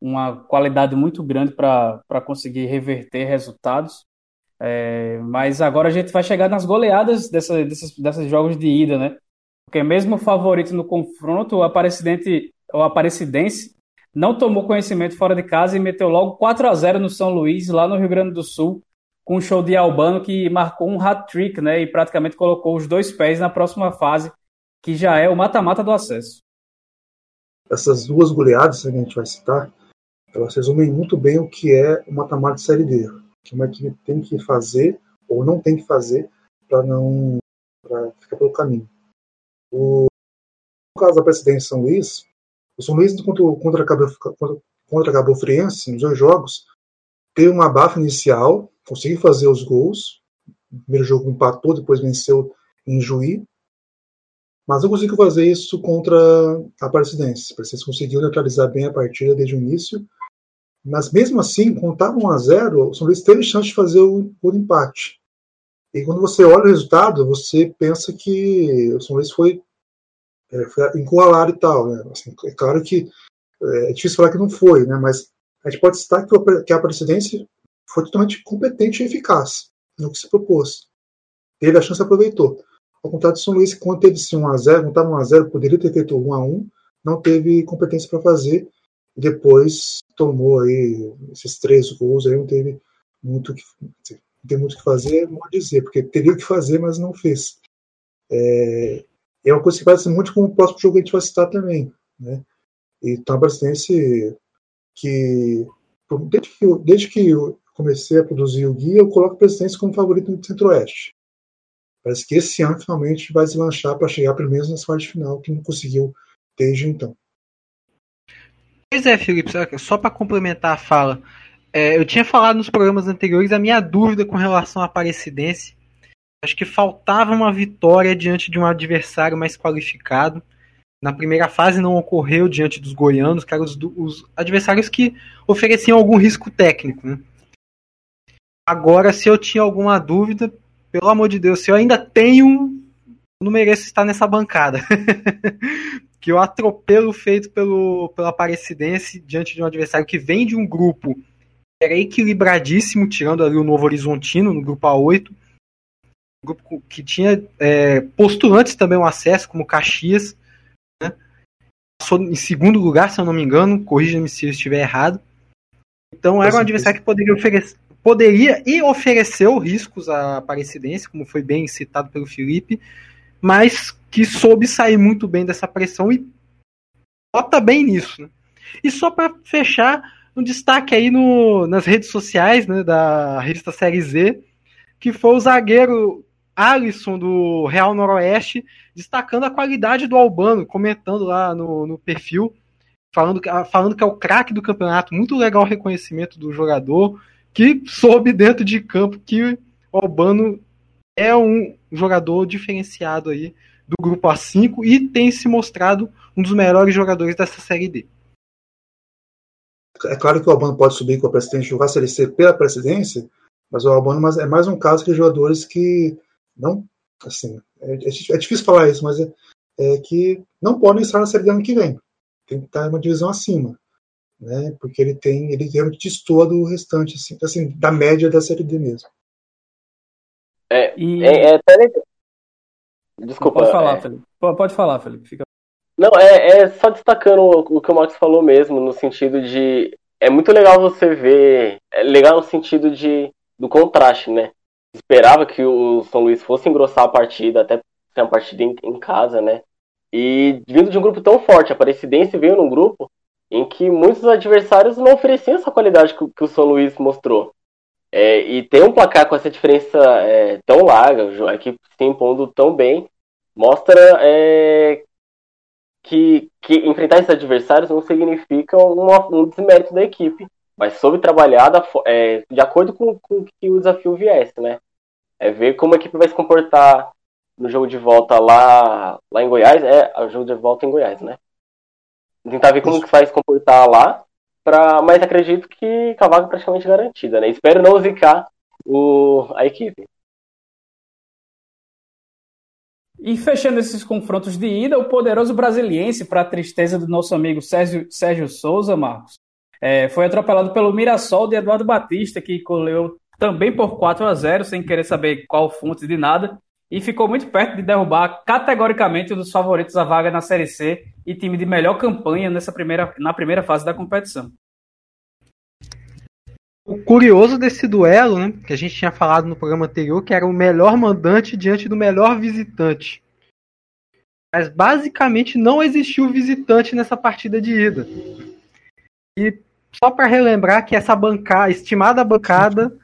uma qualidade muito grande para conseguir reverter resultados. É, mas agora a gente vai chegar nas goleadas dessa, desses, desses jogos de ida, né? Porque mesmo o favorito no confronto, o Aparecidense, o Aparecidense não tomou conhecimento fora de casa e meteu logo 4 a 0 no São Luís, lá no Rio Grande do Sul, com um show de Albano que marcou um hat-trick, né, e praticamente colocou os dois pés na próxima fase, que já é o mata-mata do acesso. Essas duas goleadas que a gente vai citar, elas resumem muito bem o que é o mata-mata de Série D, que uma equipe tem que fazer ou não tem que fazer para não pra ficar pelo caminho. O, no caso da presidência São Luís, o São Luís contra, contra, contra, contra Cabo Friense, nos dois jogos, teve uma abafa inicial, conseguiu fazer os gols. No primeiro jogo empatou, depois venceu em Juí. Mas não conseguiu fazer isso contra a Aparecidense. A Aparecidense conseguiu neutralizar bem a partida desde o início. Mas mesmo assim, estava 1 a 0 o São Luís teve chance de fazer o, o empate. E quando você olha o resultado, você pensa que o São Luís foi é, foi encurralado e tal. Né? Assim, é claro que é, é difícil falar que não foi, né? mas a gente pode citar que, que a presidência foi totalmente competente e eficaz no que se propôs. Teve a chance e aproveitou. Ao contrário de São Luís, quando teve sim 1x0, não estava 1x0, poderia ter feito 1x1, não teve competência para fazer, e depois tomou aí esses três gols, aí não teve muito que, não muito que fazer, não vou dizer, porque teria que fazer, mas não fez. É, é uma coisa que parece muito com o próximo jogo que a gente vai citar também. Né? A Brasiliense, que desde que, desde que comecei a produzir o guia, eu coloco a Brasiliense como favorito no Centro-Oeste. Parece que esse ano finalmente vai se lanchar para chegar pelo menos na fase final, que não conseguiu desde então. Pois é, Felipe, só para complementar a fala, é, eu tinha falado nos programas anteriores a minha dúvida com relação à Aparecidense. Acho que faltava uma vitória diante de um adversário mais qualificado. Na primeira fase não ocorreu diante dos goianos, que eram os, os adversários que ofereciam algum risco técnico. Né? Agora, se eu tinha alguma dúvida, pelo amor de Deus, se eu ainda tenho, não mereço estar nessa bancada. que o atropelo feito pelo, pela Aparecidense diante de um adversário que vem de um grupo que era equilibradíssimo, tirando ali o Novo Horizontino no grupo A8, um grupo que tinha é, postulantes também um acesso, como Caxias, né? passou em segundo lugar, se eu não me engano, corrija-me se eu estiver errado. Então era um adversário que poderia oferecer, poderia e ofereceu riscos à Aparecidense, como foi bem citado pelo Felipe, mas que soube sair muito bem dessa pressão e bota bem nisso. Né? E só para fechar, um destaque aí no, nas redes sociais né, da revista Série Z, que foi o zagueiro Alisson do Real Noroeste, destacando a qualidade do Albano, comentando lá no, no perfil, falando, falando que é o craque do campeonato. Muito legal o reconhecimento do jogador, que soube dentro de campo que o Albano é um jogador diferenciado aí do grupo A5 e tem se mostrado um dos melhores jogadores dessa série D. É claro que o Albano pode subir com a presidência jogar a Série C pela presidência, mas o Albano é mais um caso de jogadores que não, assim, é, é, é difícil falar isso, mas é, é, que não podem estar na Série D ano que vem. Tem que estar uma divisão acima né? Porque ele tem, ele realmente destoa do restante, assim, assim, da média da série D mesmo. É, e... é, é até Desculpa. Pode falar, é... Felipe. Pode falar, Felipe. Fica... Não, é, é só destacando o, que o Max falou mesmo, no sentido de. É muito legal você ver. É legal no sentido de do contraste, né? Esperava que o São Luís fosse engrossar a partida, até ser uma partida em, em casa, né? E vindo de um grupo tão forte, a Aparecidense veio num grupo em que muitos adversários não ofereciam essa qualidade que, que o São Luís mostrou. É, e ter um placar com essa diferença é, tão larga, a equipe se impondo tão bem, mostra é, que, que, enfrentar esses adversários não significa uma, um desmérito da equipe, mas soube trabalhar da, é, de acordo com, com que o desafio viesse, né? É ver como a equipe vai se comportar no jogo de volta lá, lá em Goiás, é o jogo de volta em Goiás, né? Tentar ver como que vai se comportar lá, pra, mas acredito que a vaga é praticamente garantida, né? Espero não zicar o, a equipe. E fechando esses confrontos de ida, o poderoso brasiliense, para a tristeza do nosso amigo Sérgio, Sérgio Souza, Marcos, é, foi atropelado pelo Mirassol de Eduardo Batista, que colheu também por 4 a 0 sem querer saber qual fonte de nada e ficou muito perto de derrubar categoricamente um dos favoritos à vaga na Série C e time de melhor campanha nessa primeira, na primeira fase da competição. O curioso desse duelo, né, que a gente tinha falado no programa anterior, que era o melhor mandante diante do melhor visitante. Mas basicamente não existiu visitante nessa partida de ida. E só para relembrar que essa bancada, estimada bancada,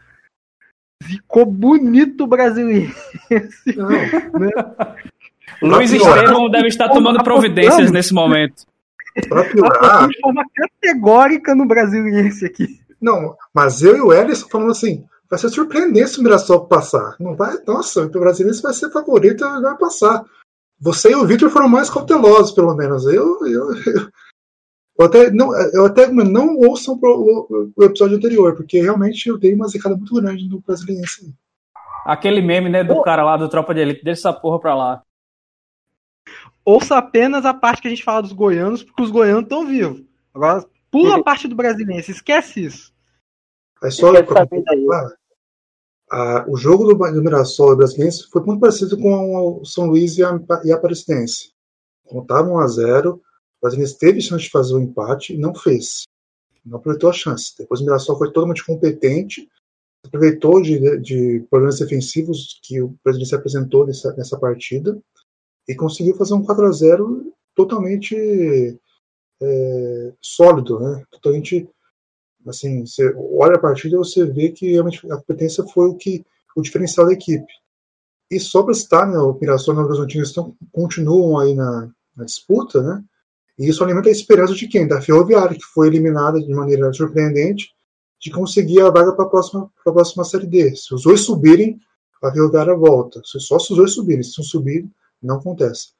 Ficou bonito brasileiro. Né? Luiz Estevam deve estar tomando providências nesse momento. Pra piorar. De forma categórica no brasiliense aqui. Não, mas eu e o Ellison falando assim: vai ser surpreendente se o Mirassol passar. Não vai, nossa, o brasileiro vai ser favorito e vai passar. Você e o Victor foram mais cautelosos, pelo menos. Eu, eu, eu, eu até não, eu até não ouçam o, o, episódio anterior, porque realmente eu dei uma zicada muito grande no brasiliense. Aquele meme, né, do cara lá do Tropa de Elite, deixa essa porra pra lá. Ouça apenas a parte que a gente fala dos goianos, porque os goianos estão vivos. Agora, pula a parte do brasileiro, esquece isso. É só ah, o jogo do, do Mirassol e Brasiliense foi muito parecido com o São Luís e a, e a Aparecidense. Contavam 1 a 0 Brasiliense teve chance de fazer o empate e não fez. Não aproveitou a chance. Depois o Mirassol foi totalmente competente, aproveitou de, de problemas defensivos que o Brasiliense apresentou nessa, nessa partida e conseguiu fazer um 4 a 0 totalmente é, sólido, né? Totalmente assim, você olha a partida e você vê que realmente a competência foi o que o diferencial da equipe. E só para citar, né, o Mirassol e o Horizontino estão continuam aí na, na disputa, né? E isso alimenta a esperança de quem? Da Ferroviária, que foi eliminada de maneira surpreendente de conseguir a vaga para a próxima, próxima Série D. Se os dois subirem, a Ferroviária volta. Só se os dois subirem. Se não subirem, não acontece.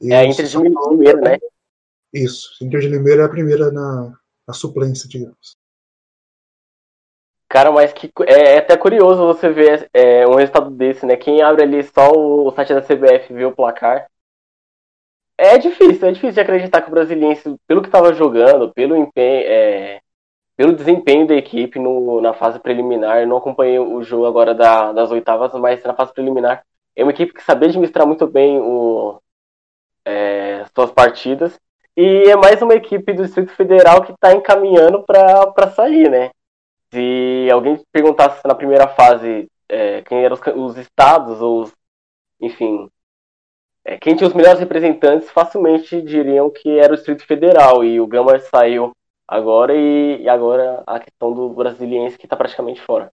E é a Inter de Limeira, né? Isso. Inter de Limeira é a primeira na, na suplência, digamos. Cara, mas que é, é até curioso você ver é, um resultado desse, né? Quem abre ali só o, o site da CBF e vê o placar. É difícil, é difícil de acreditar que o Brasiliense, pelo que estava jogando, pelo empenho, é, pelo desempenho da equipe no, na fase preliminar, não acompanhei o jogo agora da, das oitavas, mas na fase preliminar, é uma equipe que sabia administrar muito bem o, é, suas partidas, e é mais uma equipe do Distrito Federal que está encaminhando para sair, né? Se alguém perguntasse na primeira fase é, quem eram os, os estados, ou os, enfim, é, quem tinha os melhores representantes, facilmente diriam que era o Distrito Federal, e o Gama saiu agora e, e agora a questão do brasiliense que está praticamente fora.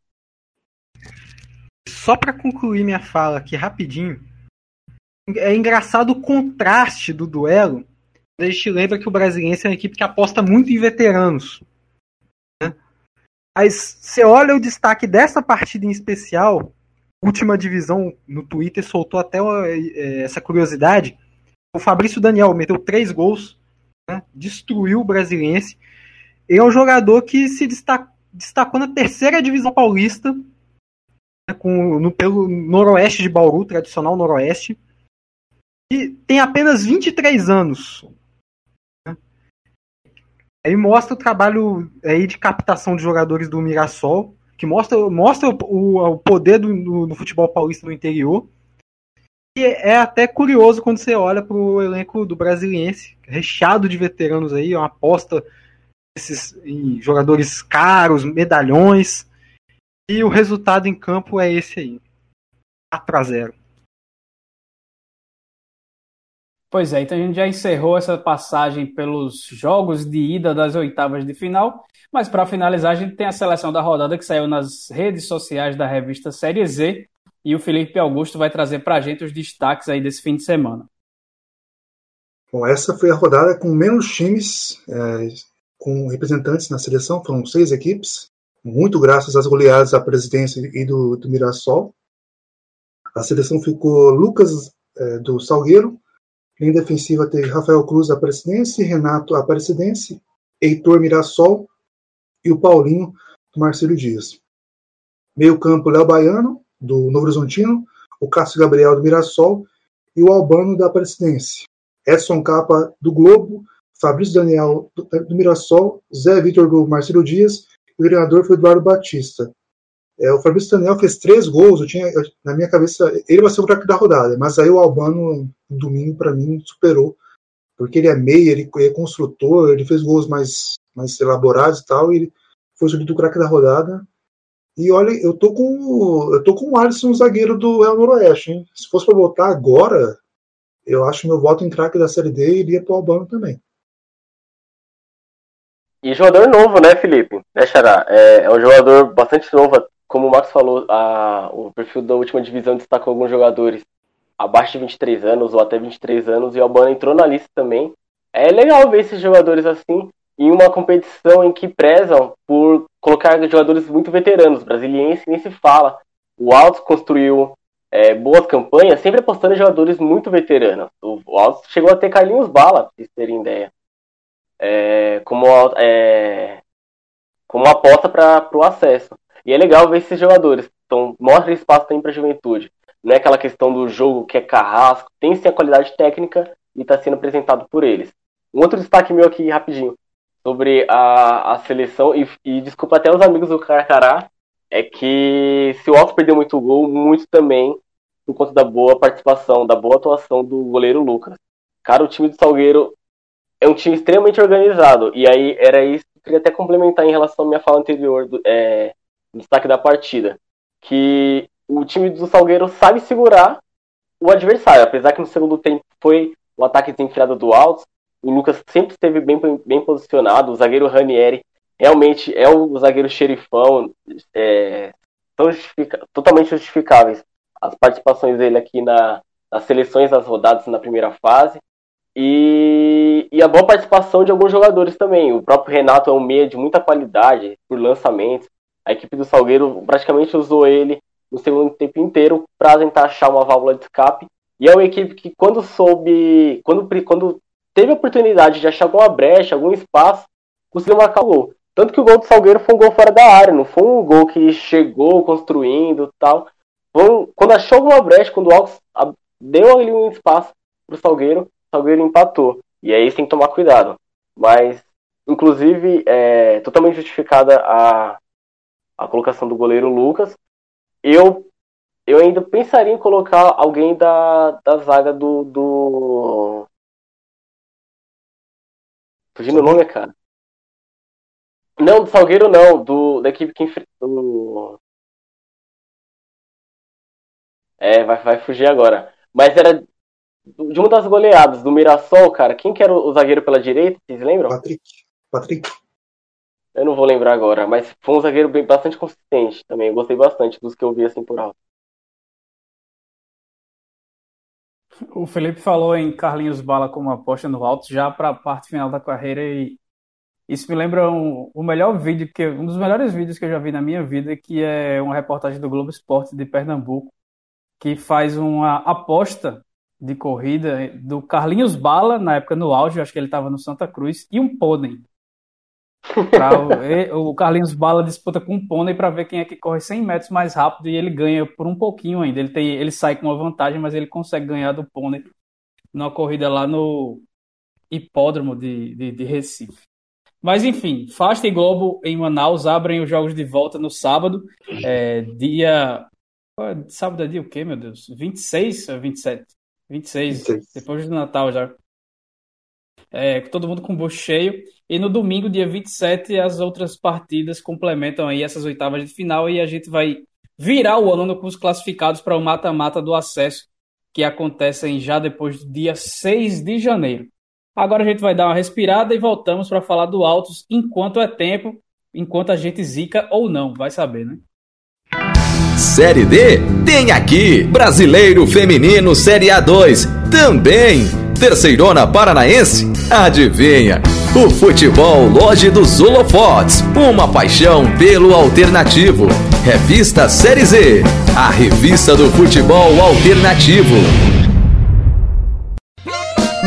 Só para concluir minha fala aqui rapidinho, é engraçado o contraste do duelo. A gente lembra que o brasiliense é uma equipe que aposta muito em veteranos. Né? Mas você olha o destaque dessa partida em especial, última divisão no Twitter soltou até é, essa curiosidade. O Fabrício Daniel meteu três gols, né? destruiu o brasiliense ele é um jogador que se destacou na terceira divisão paulista, né, com, no, pelo noroeste de Bauru, tradicional noroeste, e tem apenas 23 anos. Né. Ele mostra o trabalho aí de captação de jogadores do Mirassol, que mostra, mostra o, o poder do, do, do, futebol paulista no interior. E é até curioso quando você olha para o elenco do Brasiliense, recheado de veteranos aí, uma aposta esses em jogadores caros, medalhões. E o resultado em campo é esse aí. 4 a 0. Pois é, então a gente já encerrou essa passagem pelos jogos de ida das oitavas de final, mas para finalizar a gente tem a seleção da rodada que saiu nas redes sociais da revista Série Z e o Felipe Augusto vai trazer para a gente os destaques aí desse fim de semana. Bom, essa foi a rodada com menos times é, com representantes na seleção, foram seis equipes, muito graças às goleadas da presidência e do, do Mirassol. A seleção ficou Lucas é, do Salgueiro, em defensiva teve Rafael Cruz Presidência, Renato Aparecidense, Heitor Mirassol e o Paulinho do Marcelo Dias. Meio campo, Léo Baiano, do Novo Horizontino, o Cássio Gabriel do Mirassol e o Albano da Presidência. Edson Capa do Globo, Fabrício Daniel do, do Mirassol, Zé Vitor do Marcelo Dias e o treinador foi Eduardo Batista. É, o Fabrício Daniel fez três gols, eu tinha, eu, na minha cabeça, ele vai ser o craque da rodada, mas aí o Albano, no domingo, para mim, superou, porque ele é meia, ele, é construtor, ele fez gols mais, mais elaborados e tal, e ele foi o craque da rodada. E olha, eu tô com eu tô com o Alisson, zagueiro do El Noroeste, hein? Se fosse para votar agora, eu acho que meu voto em craque da Série D iria pro Albano também. E jogador novo, né, Felipe? Né, Xará? É, é um jogador bastante novo. Como o Max falou, a, o perfil da última divisão destacou alguns jogadores abaixo de 23 anos ou até 23 anos, e o Albano entrou na lista também. É legal ver esses jogadores assim em uma competição em que prezam por colocar jogadores muito veteranos. Brasiliense nem se fala. O Altos construiu é, boas campanhas, sempre apostando em jogadores muito veteranos. O, Altos chegou a ter Carlinhos Bala, pra vocês terem ideia é, como, é, como aposta para o acesso. E é legal ver esses jogadores. Então, mostra espaço também para a juventude. Não é aquela questão do jogo que é carrasco, tem sim a qualidade técnica e está sendo apresentado por eles. Um outro destaque meu aqui, rapidinho, sobre a, a seleção, e, e desculpa até os amigos do Carcará, é que se o Alto perdeu muito gol, muito também por conta da boa participação, da boa atuação do goleiro Lucas. Cara, o time do Salgueiro é um time extremamente organizado. E aí era isso que eu queria até complementar em relação à minha fala anterior, do, é, destaque da partida. Que o time do Salgueiro sabe segurar o adversário. Apesar que no segundo tempo foi o ataque desenfreado do Altos, o Lucas sempre esteve bem, bem posicionado. O zagueiro Ranieri realmente é o zagueiro xerifão. É, totalmente justificáveis as participações dele aqui na, nas seleções das rodadas na primeira fase. E, e, a boa participação de alguns jogadores também. O próprio Renato é um meia de muita qualidade por lançamentos. A equipe do Salgueiro praticamente usou ele no segundo tempo inteiro para tentar achar uma válvula de escape. E é uma equipe que, quando soube, quando, quando teve a oportunidade de achar alguma brecha, algum espaço, conseguiu marcar o gol. Tanto que o gol do Salgueiro foi um gol fora da área, não foi um gol que chegou construindo tal. Um, quando achou alguma brecha, quando o Alves deu ali um espaço pro Salgueiro, o Salgueiro empatou. E aí tem que tomar cuidado. Mas, inclusive, é totalmente justificada a, a colocação do goleiro Lucas. Eu, eu ainda pensaria em colocar alguém da, da zaga do. do... Fugindo o nome, cara. Não, do Salgueiro não, do, da equipe que enfrentou. É, vai, vai fugir agora. Mas era de uma das goleadas do Mirassol, cara. Quem que era o zagueiro pela direita? Vocês lembram? Patrick. Patrick. Eu não vou lembrar agora, mas foi um zagueiro bem, bastante consistente também. Eu gostei bastante dos que eu vi assim por alto. O Felipe falou em Carlinhos Bala como aposta no alto já para a parte final da carreira e isso me lembra um, o melhor vídeo que um dos melhores vídeos que eu já vi na minha vida, que é uma reportagem do Globo Esporte de Pernambuco, que faz uma aposta de corrida do Carlinhos Bala, na época no auge, acho que ele estava no Santa Cruz, e um pônei. O, o Carlinhos Bala disputa com um pônei para ver quem é que corre 100 metros mais rápido e ele ganha por um pouquinho ainda. Ele, tem, ele sai com uma vantagem, mas ele consegue ganhar do pônei numa corrida lá no hipódromo de, de, de Recife. Mas enfim, Fasta e Globo em Manaus abrem os jogos de volta no sábado, é, dia. Sábado é dia o quê, meu Deus? 26 ou 27? 26, 26. depois do Natal já. É, todo mundo com o bucho cheio. E no domingo, dia 27, as outras partidas complementam aí essas oitavas de final e a gente vai virar o ano com os classificados para o mata-mata do acesso, que acontecem já depois do dia 6 de janeiro. Agora a gente vai dar uma respirada e voltamos para falar do Altos enquanto é tempo, enquanto a gente zica ou não, vai saber, né? Série D tem aqui Brasileiro Feminino Série A2 também. Terceirona Paranaense? Adivinha? O futebol Loja dos Holofotes, uma paixão pelo alternativo. Revista Série Z, a revista do futebol alternativo.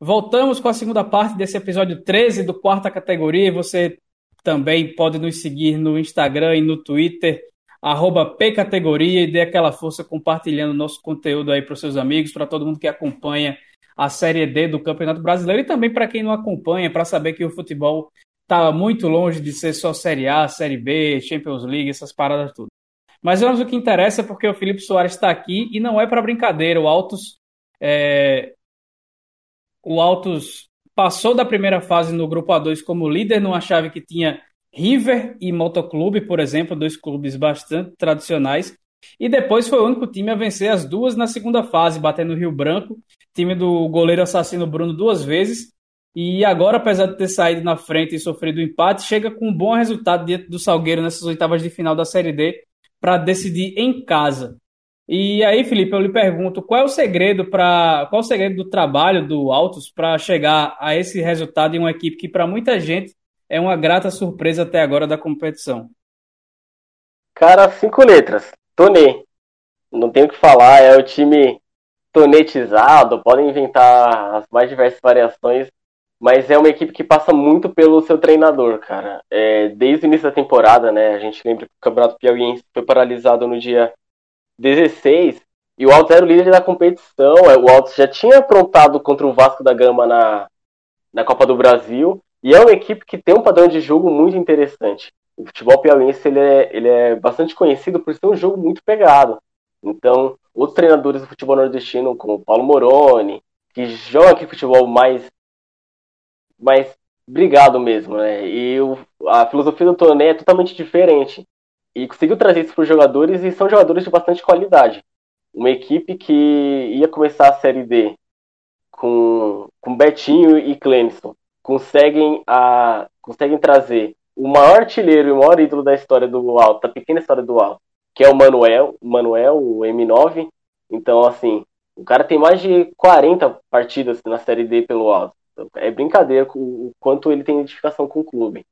Voltamos com a segunda parte desse episódio 13 do Quarta Categoria. Você também pode nos seguir no Instagram e no Twitter, arroba pcategoria, e dê aquela força compartilhando nosso conteúdo aí para os seus amigos, para todo mundo que acompanha a Série D do Campeonato Brasileiro e também para quem não acompanha, para saber que o futebol está muito longe de ser só Série A, Série B, Champions League, essas paradas tudo. Mas vamos o que interessa, porque o Felipe Soares está aqui e não é para brincadeira. O Altos é, o Altos passou da primeira fase no grupo A2 como líder numa chave que tinha River e Motoclube, por exemplo, dois clubes bastante tradicionais. E depois foi o único time a vencer as duas na segunda fase, batendo o Rio Branco, time do goleiro assassino Bruno duas vezes. E agora, apesar de ter saído na frente e sofrido o empate, chega com um bom resultado diante do Salgueiro nessas oitavas de final da Série D para decidir em casa. E aí, Felipe, eu lhe pergunto, qual é o segredo para qual é o segredo do trabalho do Autos para chegar a esse resultado em uma equipe que para muita gente é uma grata surpresa até agora da competição? Cara, cinco letras. Tonê. Não tenho o que falar, é o time tonetizado, podem inventar as mais diversas variações, mas é uma equipe que passa muito pelo seu treinador, cara. É, desde o início da temporada, né, a gente lembra que o Campeonato Piauiense foi paralisado no dia 16 e o Altos era o líder da competição. É, o Altos já tinha aprontado contra o Vasco da Gama na, na Copa do Brasil e é uma equipe que tem um padrão de jogo muito interessante. O futebol piauiense ele é, ele é bastante conhecido por ser um jogo muito pegado. Então, outros treinadores do futebol nordestino, como Paulo Moroni, que jogam aqui futebol mais, mais brigado mesmo, né? E o, a filosofia do Toné é totalmente diferente e conseguiu trazer isso para os jogadores e são jogadores de bastante qualidade. uma equipe que ia começar a Série D com, com Betinho e Clemson conseguem, a, conseguem trazer o maior artilheiro e o maior ídolo da história do Alto, da pequena história do Alto, que é o Manuel, Manuel, o M9. Então, assim, o cara tem mais de 40 partidas na Série D pelo Alto. É brincadeira o quanto ele tem identificação com o clube.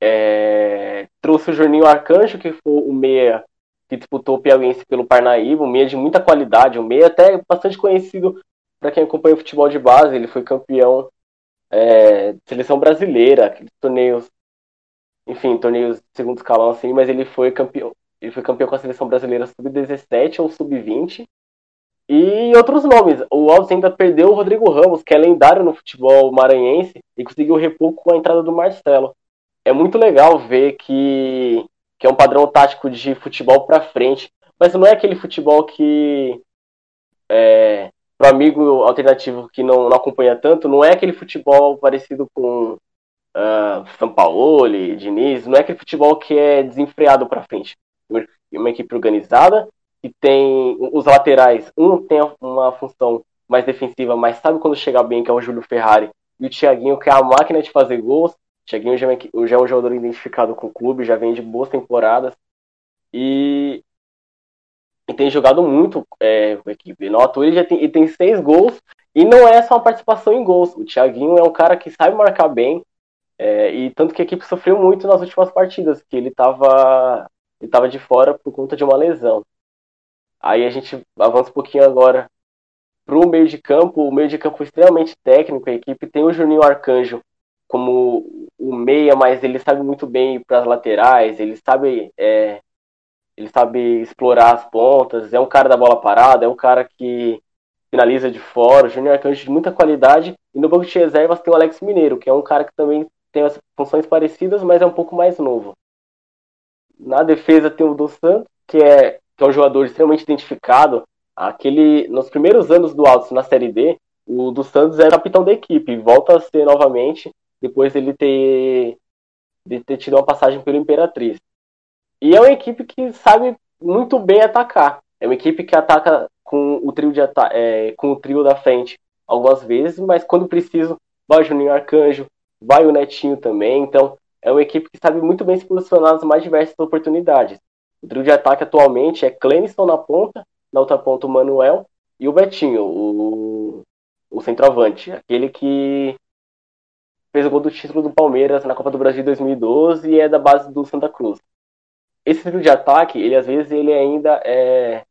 É... Trouxe o Jorninho Arcanjo, que foi o meia que disputou o Piauiense pelo Parnaíba, um meia de muita qualidade, um meia até bastante conhecido para quem acompanha o futebol de base. Ele foi campeão é, de seleção brasileira, aqueles torneios, enfim, torneios de segundo escalão assim, mas ele foi campeão. Ele foi campeão com a seleção brasileira sub-17 ou sub-20 e outros nomes. O Alves ainda perdeu o Rodrigo Ramos, que é lendário no futebol maranhense, e conseguiu repor com a entrada do Marcelo. É muito legal ver que, que é um padrão tático de futebol para frente, mas não é aquele futebol que é, para amigo alternativo que não, não, acompanha tanto, não é aquele futebol parecido com uh, São Paulo, Diniz, não é aquele futebol que é desenfreado para frente. Uma equipe organizada que tem os laterais, um tem uma função mais defensiva, mas sabe quando chegar bem, que é o Júlio Ferrari, e o Thiaguinho, que é a máquina de fazer gols. O Thiaguinho já, é já é um jogador identificado com o clube, já vem de boas temporadas. E, e tem jogado muito é, com a equipe. No ator ele já tem, ele tem seis gols e não é só uma participação em gols. O Thiaguinho é um cara que sabe marcar bem. É, e tanto que a equipe sofreu muito nas últimas partidas, que ele estava ele tava de fora por conta de uma lesão. Aí a gente avança um pouquinho agora para o meio de campo. O meio de campo é extremamente técnico. A equipe tem o Juninho Arcanjo como o meia, mas ele sabe muito bem para as laterais. Ele sabe, é, ele sabe explorar as pontas. É um cara da bola parada. É um cara que finaliza de fora. O Juninho Arcanjo de muita qualidade. E no banco de reservas tem o Alex Mineiro, que é um cara que também tem as funções parecidas, mas é um pouco mais novo. Na defesa tem o Dos Santos, que é que é um jogador extremamente identificado. Aquele, nos primeiros anos do Altos na Série D, o dos Santos era capitão da equipe, volta a ser novamente depois dele ter, de ter tido uma passagem pelo Imperatriz. E é uma equipe que sabe muito bem atacar. É uma equipe que ataca com o trio, de é, com o trio da frente algumas vezes, mas quando preciso, vai o Juninho Arcanjo, vai o Netinho também. Então, é uma equipe que sabe muito bem se posicionar nas mais diversas oportunidades. O trio de ataque atualmente é Clemson na ponta, na outra ponta o Manuel e o Betinho, o, o centroavante, aquele que fez o gol do título do Palmeiras na Copa do Brasil 2012 e é da base do Santa Cruz. Esse trio de ataque, ele às vezes ele ainda é,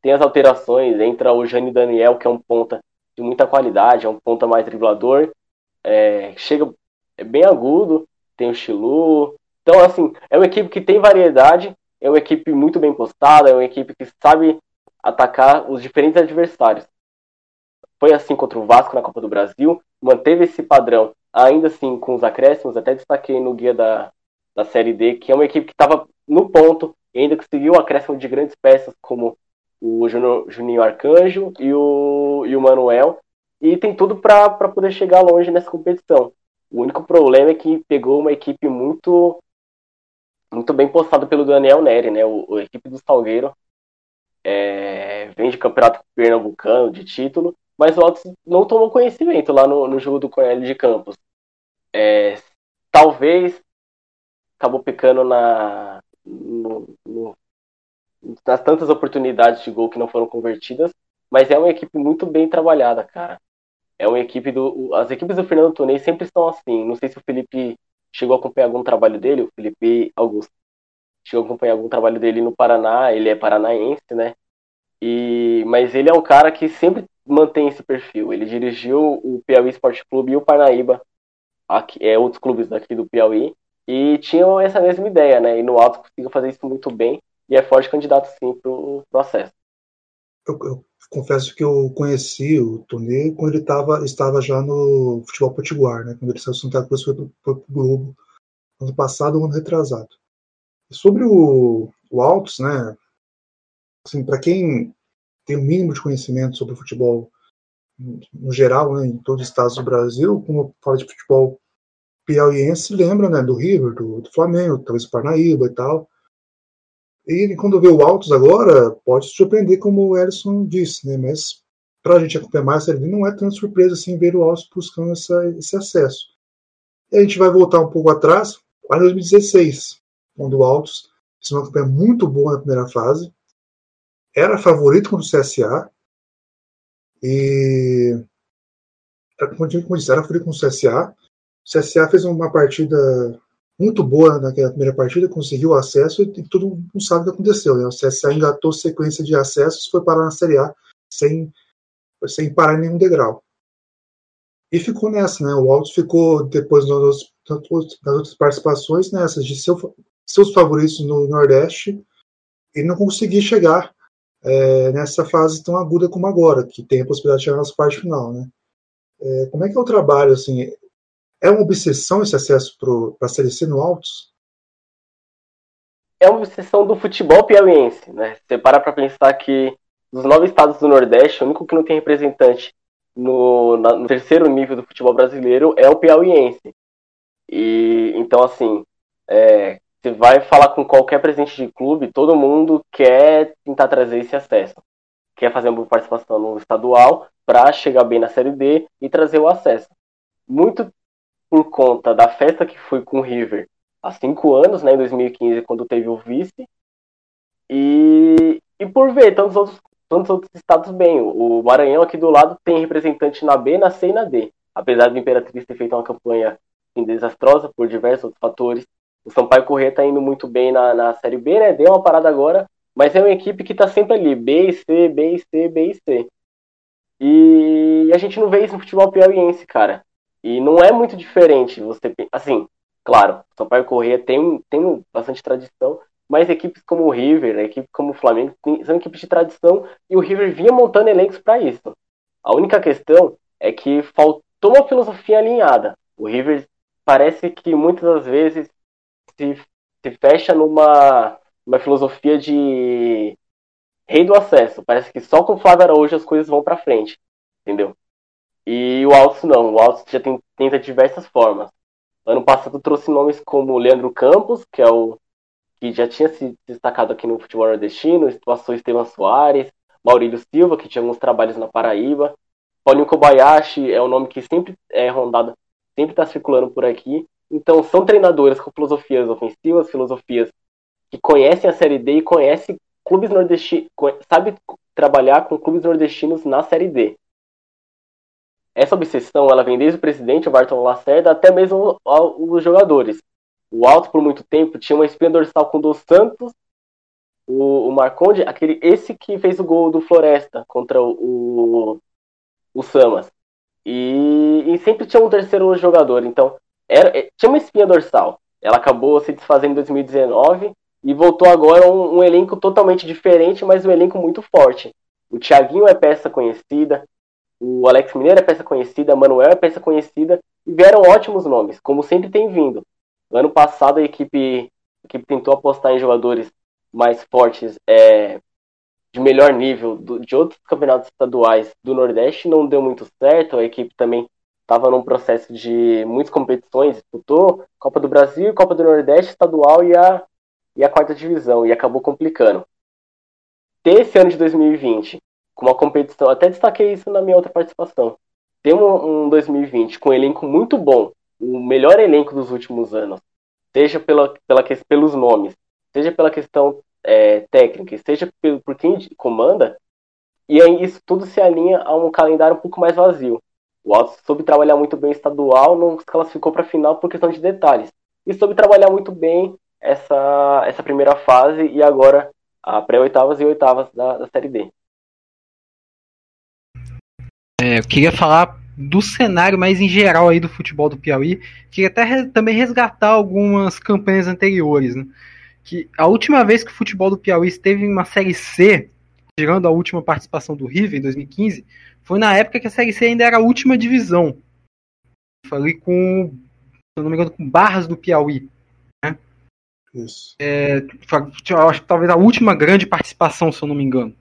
tem as alterações, entra o Jane Daniel, que é um ponta de muita qualidade, é um ponta mais driblador, é, chega é bem agudo, tem o Chilu. Então, assim, é uma equipe que tem variedade, é uma equipe muito bem postada, é uma equipe que sabe atacar os diferentes adversários. Foi assim contra o Vasco na Copa do Brasil, manteve esse padrão, ainda assim com os acréscimos, até destaquei no guia da, da Série D, que é uma equipe que estava no ponto e ainda conseguiu o acréscimo de grandes peças como o Juninho Arcanjo e o, e o Manuel, e tem tudo para poder chegar longe nessa competição. O único problema é que pegou uma equipe muito muito bem postado pelo Daniel Neri, né? O, a equipe do Salgueiro é, vem de campeonato pernambucano, de título, mas o Altos não tomou conhecimento lá no, no jogo do Cornélio de Campos. É, talvez acabou pecando na, no, no, nas tantas oportunidades de gol que não foram convertidas, mas é uma equipe muito bem trabalhada, cara. É uma equipe do. As equipes do Fernando Tonei sempre estão assim. Não sei se o Felipe chegou a acompanhar algum trabalho dele, o Felipe Augusto. Chegou a acompanhar algum trabalho dele no Paraná, ele é paranaense, né? E, mas ele é um cara que sempre mantém esse perfil. Ele dirigiu o Piauí Esporte Clube e o Parnaíba, aqui, é, outros clubes daqui do Piauí, e tinham essa mesma ideia, né? E no alto conseguiu fazer isso muito bem e é forte candidato sim para o processo. Eu, eu, confesso que eu conheci o Tonê quando ele tava, estava já no futebol potiguar, né? Quando ele saiu do Santa Cruz foi para o Globo ano passado, ano retrasado. Sobre o, o Altos, né? Assim, para quem tem o mínimo de conhecimento sobre o futebol no geral, né, em todos os estados do Brasil, como fala de futebol piauiense, lembra né, do River, do, do Flamengo, talvez do Parnaíba e tal. E quando vê o Altos agora, pode surpreender, como o Ellison disse, né? Mas para a gente acompanhar mais D, não é tão surpresa assim ver o Altos buscando essa, esse acesso. E a gente vai voltar um pouco atrás, em 2016, quando o Altos fez uma campanha muito boa na primeira fase, era favorito contra o CSA, e como eu disse, era favorito com o CSA. O CSA fez uma partida muito boa naquela primeira partida, conseguiu acesso e todo mundo sabe o que aconteceu. Né? O CSA engatou sequência de acessos foi parar na Série A sem, sem parar em nenhum degrau. E ficou nessa, né? O Alto ficou depois nas, nas outras participações nessas de seu, seus favoritos no Nordeste e não conseguir chegar é, nessa fase tão aguda como agora, que tem a possibilidade de chegar na parte final, né? É, como é que é o trabalho, assim? É uma obsessão esse acesso para a Série C no Altos? É uma obsessão do futebol piauiense, né? Você para para pensar que dos nove estados do Nordeste, o único que não tem representante no, na, no terceiro nível do futebol brasileiro é o piauiense. E então assim, é, você vai falar com qualquer presidente de clube, todo mundo quer tentar trazer esse acesso. Quer fazer uma participação no estadual para chegar bem na Série D e trazer o acesso. Muito por conta da festa que foi com o River há cinco anos, né, em 2015, quando teve o vice, e, e por ver tantos outros, tantos outros estados bem. O Maranhão aqui do lado tem representante na B, na C e na D. Apesar do Imperatriz ter feito uma campanha desastrosa por diversos outros fatores, o Sampaio Corrêa está indo muito bem na, na Série B, né? Deu uma parada agora, mas é uma equipe que está sempre ali, B e C, B e C, B e C. E a gente não vê isso no futebol piauiense, cara. E não é muito diferente. Você, assim, claro, Sampaio Corrêa tem, tem bastante tradição, mas equipes como o River, equipes como o Flamengo, são equipes de tradição e o River vinha montando elencos para isso. A única questão é que faltou uma filosofia alinhada. O River parece que muitas das vezes se, se fecha numa uma filosofia de rei do acesso. Parece que só com o Flávio Araújo as coisas vão para frente, entendeu? E o Altos não, o Altos já tem, tenta diversas formas. Ano passado trouxe nomes como Leandro Campos, que é o que já tinha se destacado aqui no futebol nordestino, passou Estevam Soares, Maurílio Silva, que tinha alguns trabalhos na Paraíba, Paulinho Kobayashi é um nome que sempre é rondado, sempre está circulando por aqui, então, são treinadores com filosofias ofensivas, filosofias que conhecem a Série D e conhecem clubes nordestinos, sabe trabalhar com clubes nordestinos na Série D. Essa obsessão, ela vem desde o presidente, o Barton Lacerda, até mesmo os jogadores. O Alto, por muito tempo, tinha uma espinha dorsal com o Dos Santos, o, o Marconde, aquele, esse que fez o gol do Floresta contra o, o, o Samas. E, e sempre tinha um terceiro jogador. Então, era, é, tinha uma espinha dorsal. Ela acabou se desfazendo em 2019 e voltou agora um, um elenco totalmente diferente, mas um elenco muito forte. O Thiaguinho é peça conhecida, o Alex Mineiro é peça conhecida, Manuel é peça conhecida e vieram ótimos nomes, como sempre tem vindo. ano passado a equipe, a equipe tentou apostar em jogadores mais fortes, é, de melhor nível do, de outros campeonatos estaduais do Nordeste, não deu muito certo. A equipe também estava num processo de muitas competições, disputou Copa do Brasil, Copa do Nordeste, estadual e a, e a quarta divisão, e acabou complicando. Ter esse ano de 2020 com uma competição, até destaquei isso na minha outra participação, ter um, um 2020 com um elenco muito bom, o melhor elenco dos últimos anos, seja pela, pela, pelos nomes, seja pela questão é, técnica, seja pelo, por quem comanda, e aí isso tudo se alinha a um calendário um pouco mais vazio. O Altos soube trabalhar muito bem o estadual, não se classificou para a final por questão de detalhes. E soube trabalhar muito bem essa, essa primeira fase e agora a pré-oitavas e oitavas da, da Série D. É, eu queria falar do cenário mais em geral aí do futebol do Piauí. Queria até re, também resgatar algumas campanhas anteriores. Né? Que a última vez que o futebol do Piauí esteve em uma Série C, tirando a última participação do River em 2015, foi na época que a Série C ainda era a última divisão. Falei com, se não me engano, com Barras do Piauí. Né? Isso. É, acho que talvez a última grande participação, se eu não me engano.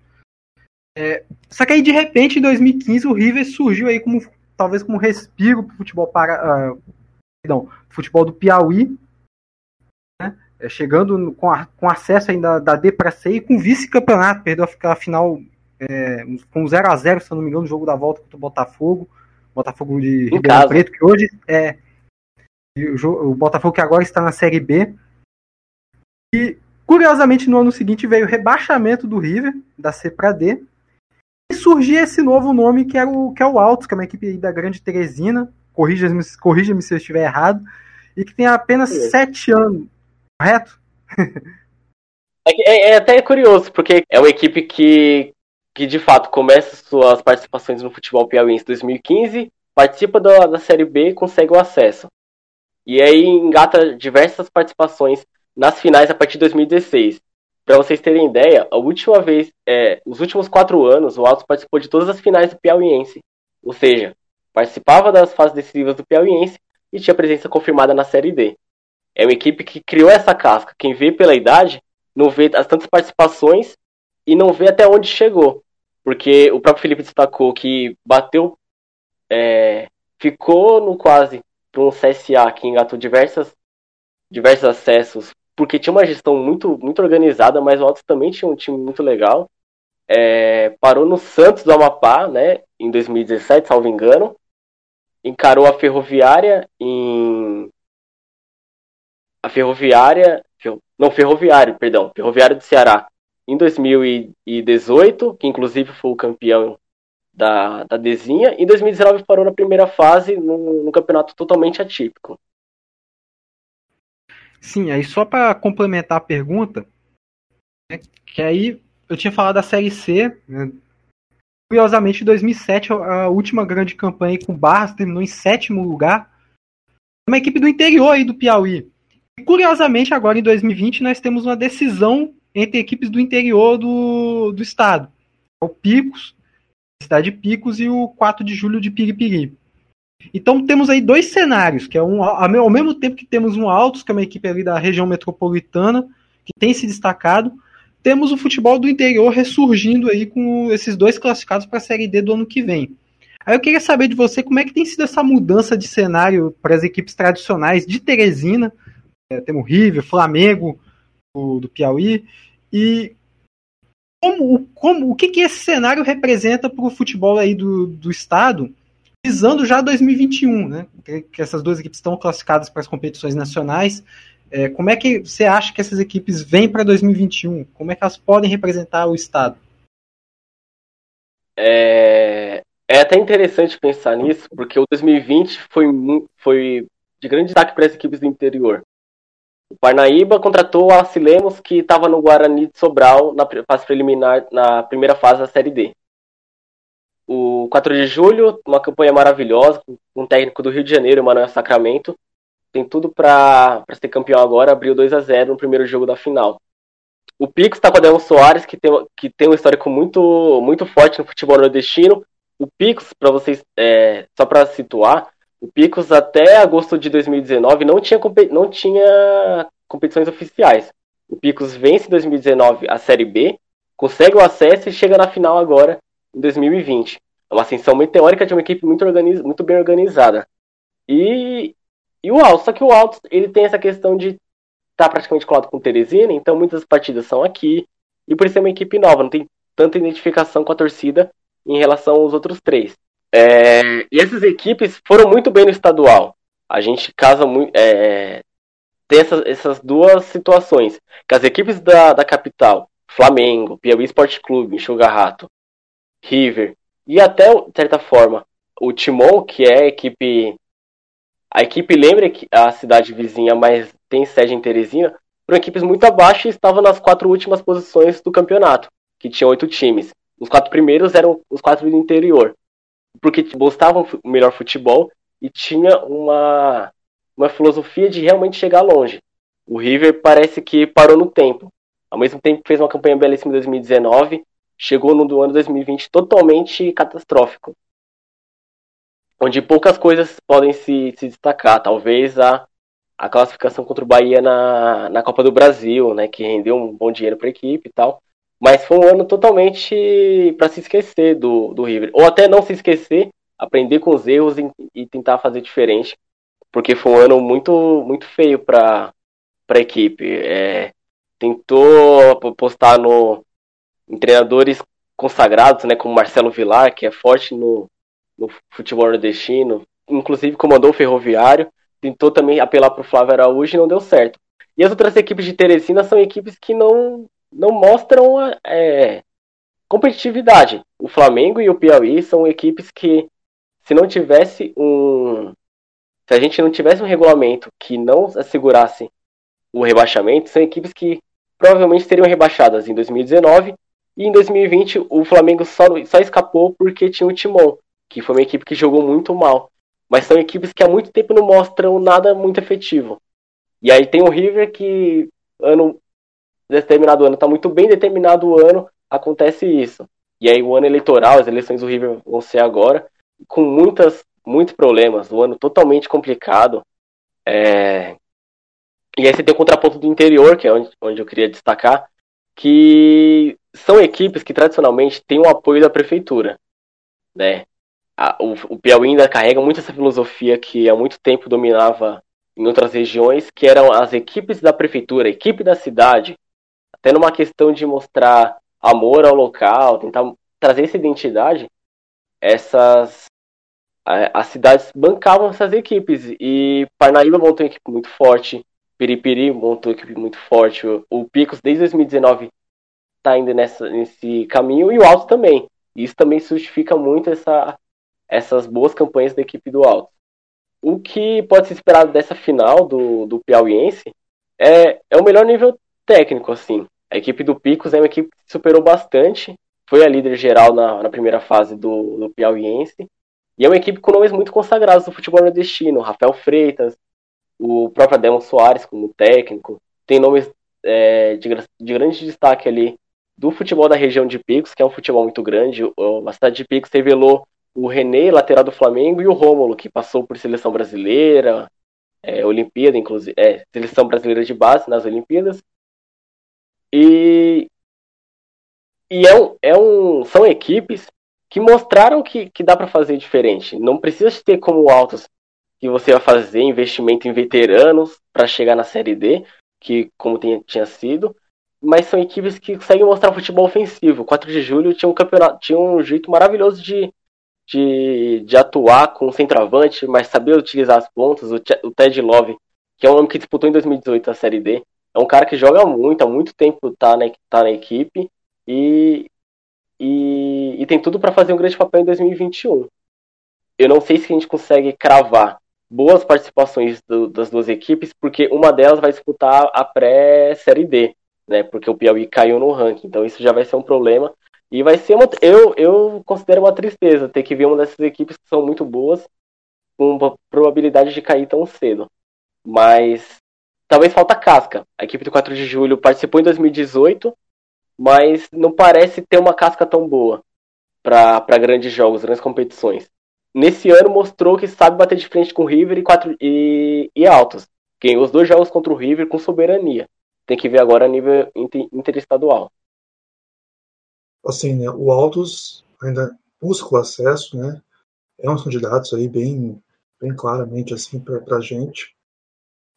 É, só que aí, de repente, em 2015, o River surgiu aí como, talvez como respiro para o futebol para, uh, perdão, futebol do Piauí. Né? é, chegando com, a, com acesso ainda da D para C e com vice-campeonato, perdeu a final é, com 0 a 0 se não me engano, no jogo da volta contra o Botafogo, Botafogo de Ribeirão Preto, que hoje é o, o Botafogo que agora está na Série B. E curiosamente no ano seguinte veio o rebaixamento do River da C para D e surgia esse novo nome que é o que é o Altos, que é uma equipe da Grande Teresina, corrija-me corrija se eu estiver errado, e que tem apenas é. sete anos, correto? É, é, é, até curioso, porque é uma equipe que, que de fato começa suas participações no futebol piauiense em 2015, participa da, da Série B e consegue o acesso. E aí engata diversas participações nas finais a partir de 2016. Para vocês terem ideia, a última vez, é, os últimos quatro anos, o Altos participou de todas as finais do Piauiense. Ou seja, participava das fases decisivas do Piauiense e tinha presença confirmada na Série D. É uma equipe que criou essa casca. Quem vê pela idade não vê as tantas participações e não vê até onde chegou. Porque o próprio Felipe destacou que bateu, é, ficou no quase para um CSA que engatou diversas, diversos acessos, porque tinha uma gestão muito, muito organizada, mas o Altos também tinha um time muito legal. É, parou no Santos do Amapá, né, em 2017, salvo engano. Encarou a Ferroviária em. A Ferroviária. Não, Ferroviário, perdão. Ferroviário do Ceará em 2018, que inclusive foi o campeão da, da Dezinha. Em 2019 parou na primeira fase, num, campeonato totalmente atípico. Sim, aí só para complementar a pergunta, né, que aí eu tinha falado da Série C, né, curiosamente em 2007 a última grande campanha com Barras terminou em sétimo lugar, uma equipe do interior aí do Piauí. E curiosamente agora em 2020 nós temos uma decisão entre equipes do interior do, do estado, o Picos cidade de Picos e o 4 de julho de Piripiri. Então temos aí dois cenários, que é um, ao mesmo tempo que temos um Altos, que é uma equipe ali da região metropolitana, que tem se destacado, temos o futebol do interior ressurgindo aí com esses dois classificados para a Série D do ano que vem. Aí eu queria saber de você como é que tem sido essa mudança de cenário para as equipes tradicionais de Teresina, é, temos River, Flamengo do, do Piauí, e como, como, o que, que esse cenário representa para o futebol aí do, do estado, visando já 2021, né? Que, essas duas equipes estão classificadas para as competições nacionais. É, como é que você acha que essas equipes vêm para 2021? Como é que elas podem representar o estado? É, é até interessante pensar nisso, porque o 2020 foi, foi de grande destaque para as equipes do interior. O Parnaíba contratou o Alci Lemos, que estava no Guarani de Sobral na fase preliminar, na primeira fase da Série D. O 4 de julho, uma campanha maravilhosa, com um técnico do Rio de Janeiro, Manuel Sacramento. Tem tudo para ser campeão agora, abriu 2 a 0 no primeiro jogo da final. O Pix está com o Adelmo Soares, que tem, que tem um histórico muito, muito forte no futebol nordestino. O Pix, para vocês, é, só para situar, o Picos até agosto de 2019 não tinha, não tinha competições oficiais. O Picos vence em 2019 a Série B, consegue o acesso e chega na final agora em 2020. É uma ascensão meteórica de uma equipe muito, organiz, muito bem organizada. E, e o Alto, só que o Alto ele tem essa questão de estar tá praticamente colado com o Teresina, então muitas partidas são aqui, e por isso é uma equipe nova, não tem tanta identificação com a torcida em relação aos outros três. É, e essas equipes foram muito bem no estadual. A gente casa muito. É, tem essas, essas duas situações. Que as equipes da, da capital, Flamengo, Piauí Esporte Clube, Enxuga Rato, River, e até, de certa forma, o Timon, que é a equipe. A equipe lembra que a cidade vizinha, mas tem sede em Teresina, foram equipes muito abaixo e estavam nas quatro últimas posições do campeonato, que tinha oito times. Os quatro primeiros eram os quatro do interior porque gostavam o melhor futebol e tinha uma, uma filosofia de realmente chegar longe. O River parece que parou no tempo. Ao mesmo tempo fez uma campanha belíssima em 2019, chegou no do ano 2020 totalmente catastrófico. Onde poucas coisas podem se, se destacar. Talvez a, a classificação contra o Bahia na, na Copa do Brasil, né, que rendeu um bom dinheiro para a equipe e tal. Mas foi um ano totalmente para se esquecer do, do River. Ou até não se esquecer, aprender com os erros e, e tentar fazer diferente. Porque foi um ano muito, muito feio para a equipe. É, tentou postar no, em treinadores consagrados, né, como Marcelo Vilar, que é forte no, no futebol nordestino, inclusive comandou o Ferroviário, tentou também apelar para o Flávio Araújo e não deu certo. E as outras equipes de Teresina são equipes que não, não mostram é, competitividade. O Flamengo e o Piauí são equipes que, se não tivesse um. Se a gente não tivesse um regulamento que não assegurasse o rebaixamento, são equipes que provavelmente seriam rebaixadas em 2019 e em 2020 o Flamengo só, só escapou porque tinha o Timon, que foi uma equipe que jogou muito mal. Mas são equipes que há muito tempo não mostram nada muito efetivo. E aí tem o River que ano determinado ano está muito bem, determinado ano acontece isso. E aí o ano eleitoral, as eleições do River vão ser agora, com muitas, muitos problemas, um ano totalmente complicado. É... E aí você tem o contraponto do interior, que é onde, onde eu queria destacar, que são equipes que tradicionalmente têm o apoio da prefeitura. Né? A, o, o Piauí ainda carrega muito essa filosofia que há muito tempo dominava em outras regiões, que eram as equipes da prefeitura, a equipe da cidade, até numa questão de mostrar amor ao local, tentar trazer essa identidade, essas as cidades bancavam essas equipes e Parnaíba montou uma equipe muito forte, Piripiri montou uma equipe muito forte, o Picos desde 2019 está indo nessa, nesse caminho e o Alto também. Isso também justifica muito essa, essas boas campanhas da equipe do Alto. O que pode ser esperado dessa final do, do Piauiense é, é o melhor nível técnico, assim. A equipe do Picos é uma equipe que superou bastante, foi a líder geral na, na primeira fase do, do Piauiense, e é uma equipe com nomes muito consagrados do futebol nordestino, Rafael Freitas, o próprio Ademon Soares como técnico, tem nomes é, de, de grande destaque ali do futebol da região de Picos, que é um futebol muito grande. A cidade de Picos revelou o René, lateral do Flamengo, e o Rômulo, que passou por seleção brasileira, é, Olimpíada, inclusive, é, seleção brasileira de base nas Olimpíadas. E, e é um, é um, são equipes que mostraram que, que dá para fazer diferente. Não precisa ter como altos que você vai fazer investimento em veteranos para chegar na Série D, que como tinha, tinha sido, mas são equipes que conseguem mostrar futebol ofensivo. 4 de julho tinha um campeonato, tinha um jeito maravilhoso de, de, de atuar com o centroavante, mas saber utilizar as pontas. O, o Ted Love, que é um homem que disputou em 2018 a Série D, é um cara que joga muito, há muito tempo tá na, tá na equipe e, e, e tem tudo para fazer um grande papel em 2021. Eu não sei se a gente consegue cravar boas participações do, das duas equipes, porque uma delas vai disputar a pré-série D, né? Porque o Piauí caiu no ranking, então isso já vai ser um problema. E vai ser uma. Eu, eu considero uma tristeza ter que ver uma dessas equipes que são muito boas com probabilidade de cair tão cedo. Mas talvez falta casca. A equipe do 4 de julho participou em 2018, mas não parece ter uma casca tão boa para grandes jogos, grandes competições. Nesse ano mostrou que sabe bater de frente com o River e, quatro, e, e Altos. Ganhou os dois jogos contra o River com soberania. Tem que ver agora a nível interestadual. Assim, né, o Altos ainda busca o acesso, né? É um candidato aí bem, bem claramente assim para a gente.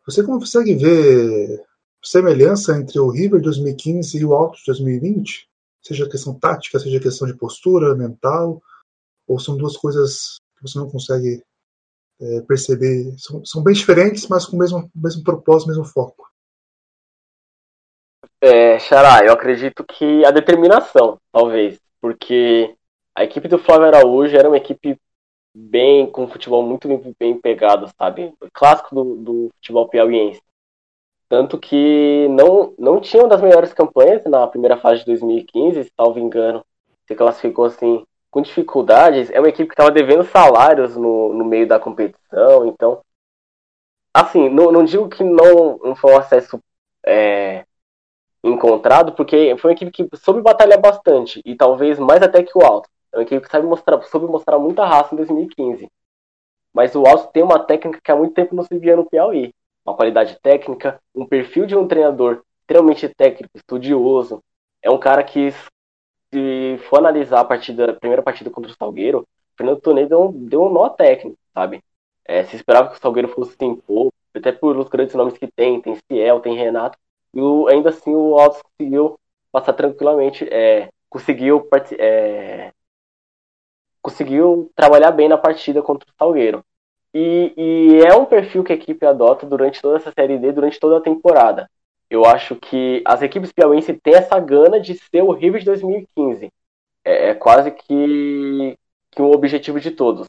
Você consegue ver semelhança entre o River 2015 e o Altos 2020? Seja questão tática, seja questão de postura, mental, ou são duas coisas que você não consegue é, perceber? São, são, bem diferentes, mas com o mesmo, mesmo propósito, mesmo foco. É, Xará, eu acredito que a determinação, talvez, porque a equipe do Flávio Araújo era uma equipe bem, com futebol muito bem pegado, sabe? Clássico do, do futebol piauiense. Tanto que não, não tinha uma das melhores campanhas na primeira fase de 2015, se salvo engano. Se classificou assim com dificuldades. É uma equipe que estava devendo salários no, no meio da competição. Então, assim, não, não digo que não, não foi um acesso é, encontrado, porque foi uma equipe que soube batalhar bastante. E talvez mais até que o Alto. É uma equipe que sabe mostrar, soube mostrar muita raça em 2015. Mas o Alto tem uma técnica que há muito tempo não se via no Piauí. Uma qualidade técnica, um perfil de um treinador extremamente técnico, estudioso. É um cara que, se for analisar a partida, a primeira partida contra o Salgueiro, Fernando Tonei deu, deu um nó técnico, sabe? É, se esperava que o Salgueiro fosse sem pouco, até por os grandes nomes que tem, tem Ciel, tem Renato, e o, ainda assim o Altos conseguiu passar tranquilamente, é, conseguiu, é, conseguiu trabalhar bem na partida contra o Salgueiro. E, e, é um perfil que a equipe adota durante toda essa Série D, durante toda a temporada. Eu acho que as equipes piauienses têm essa gana de ser o River de 2015. É, é quase que, que um objetivo de todos.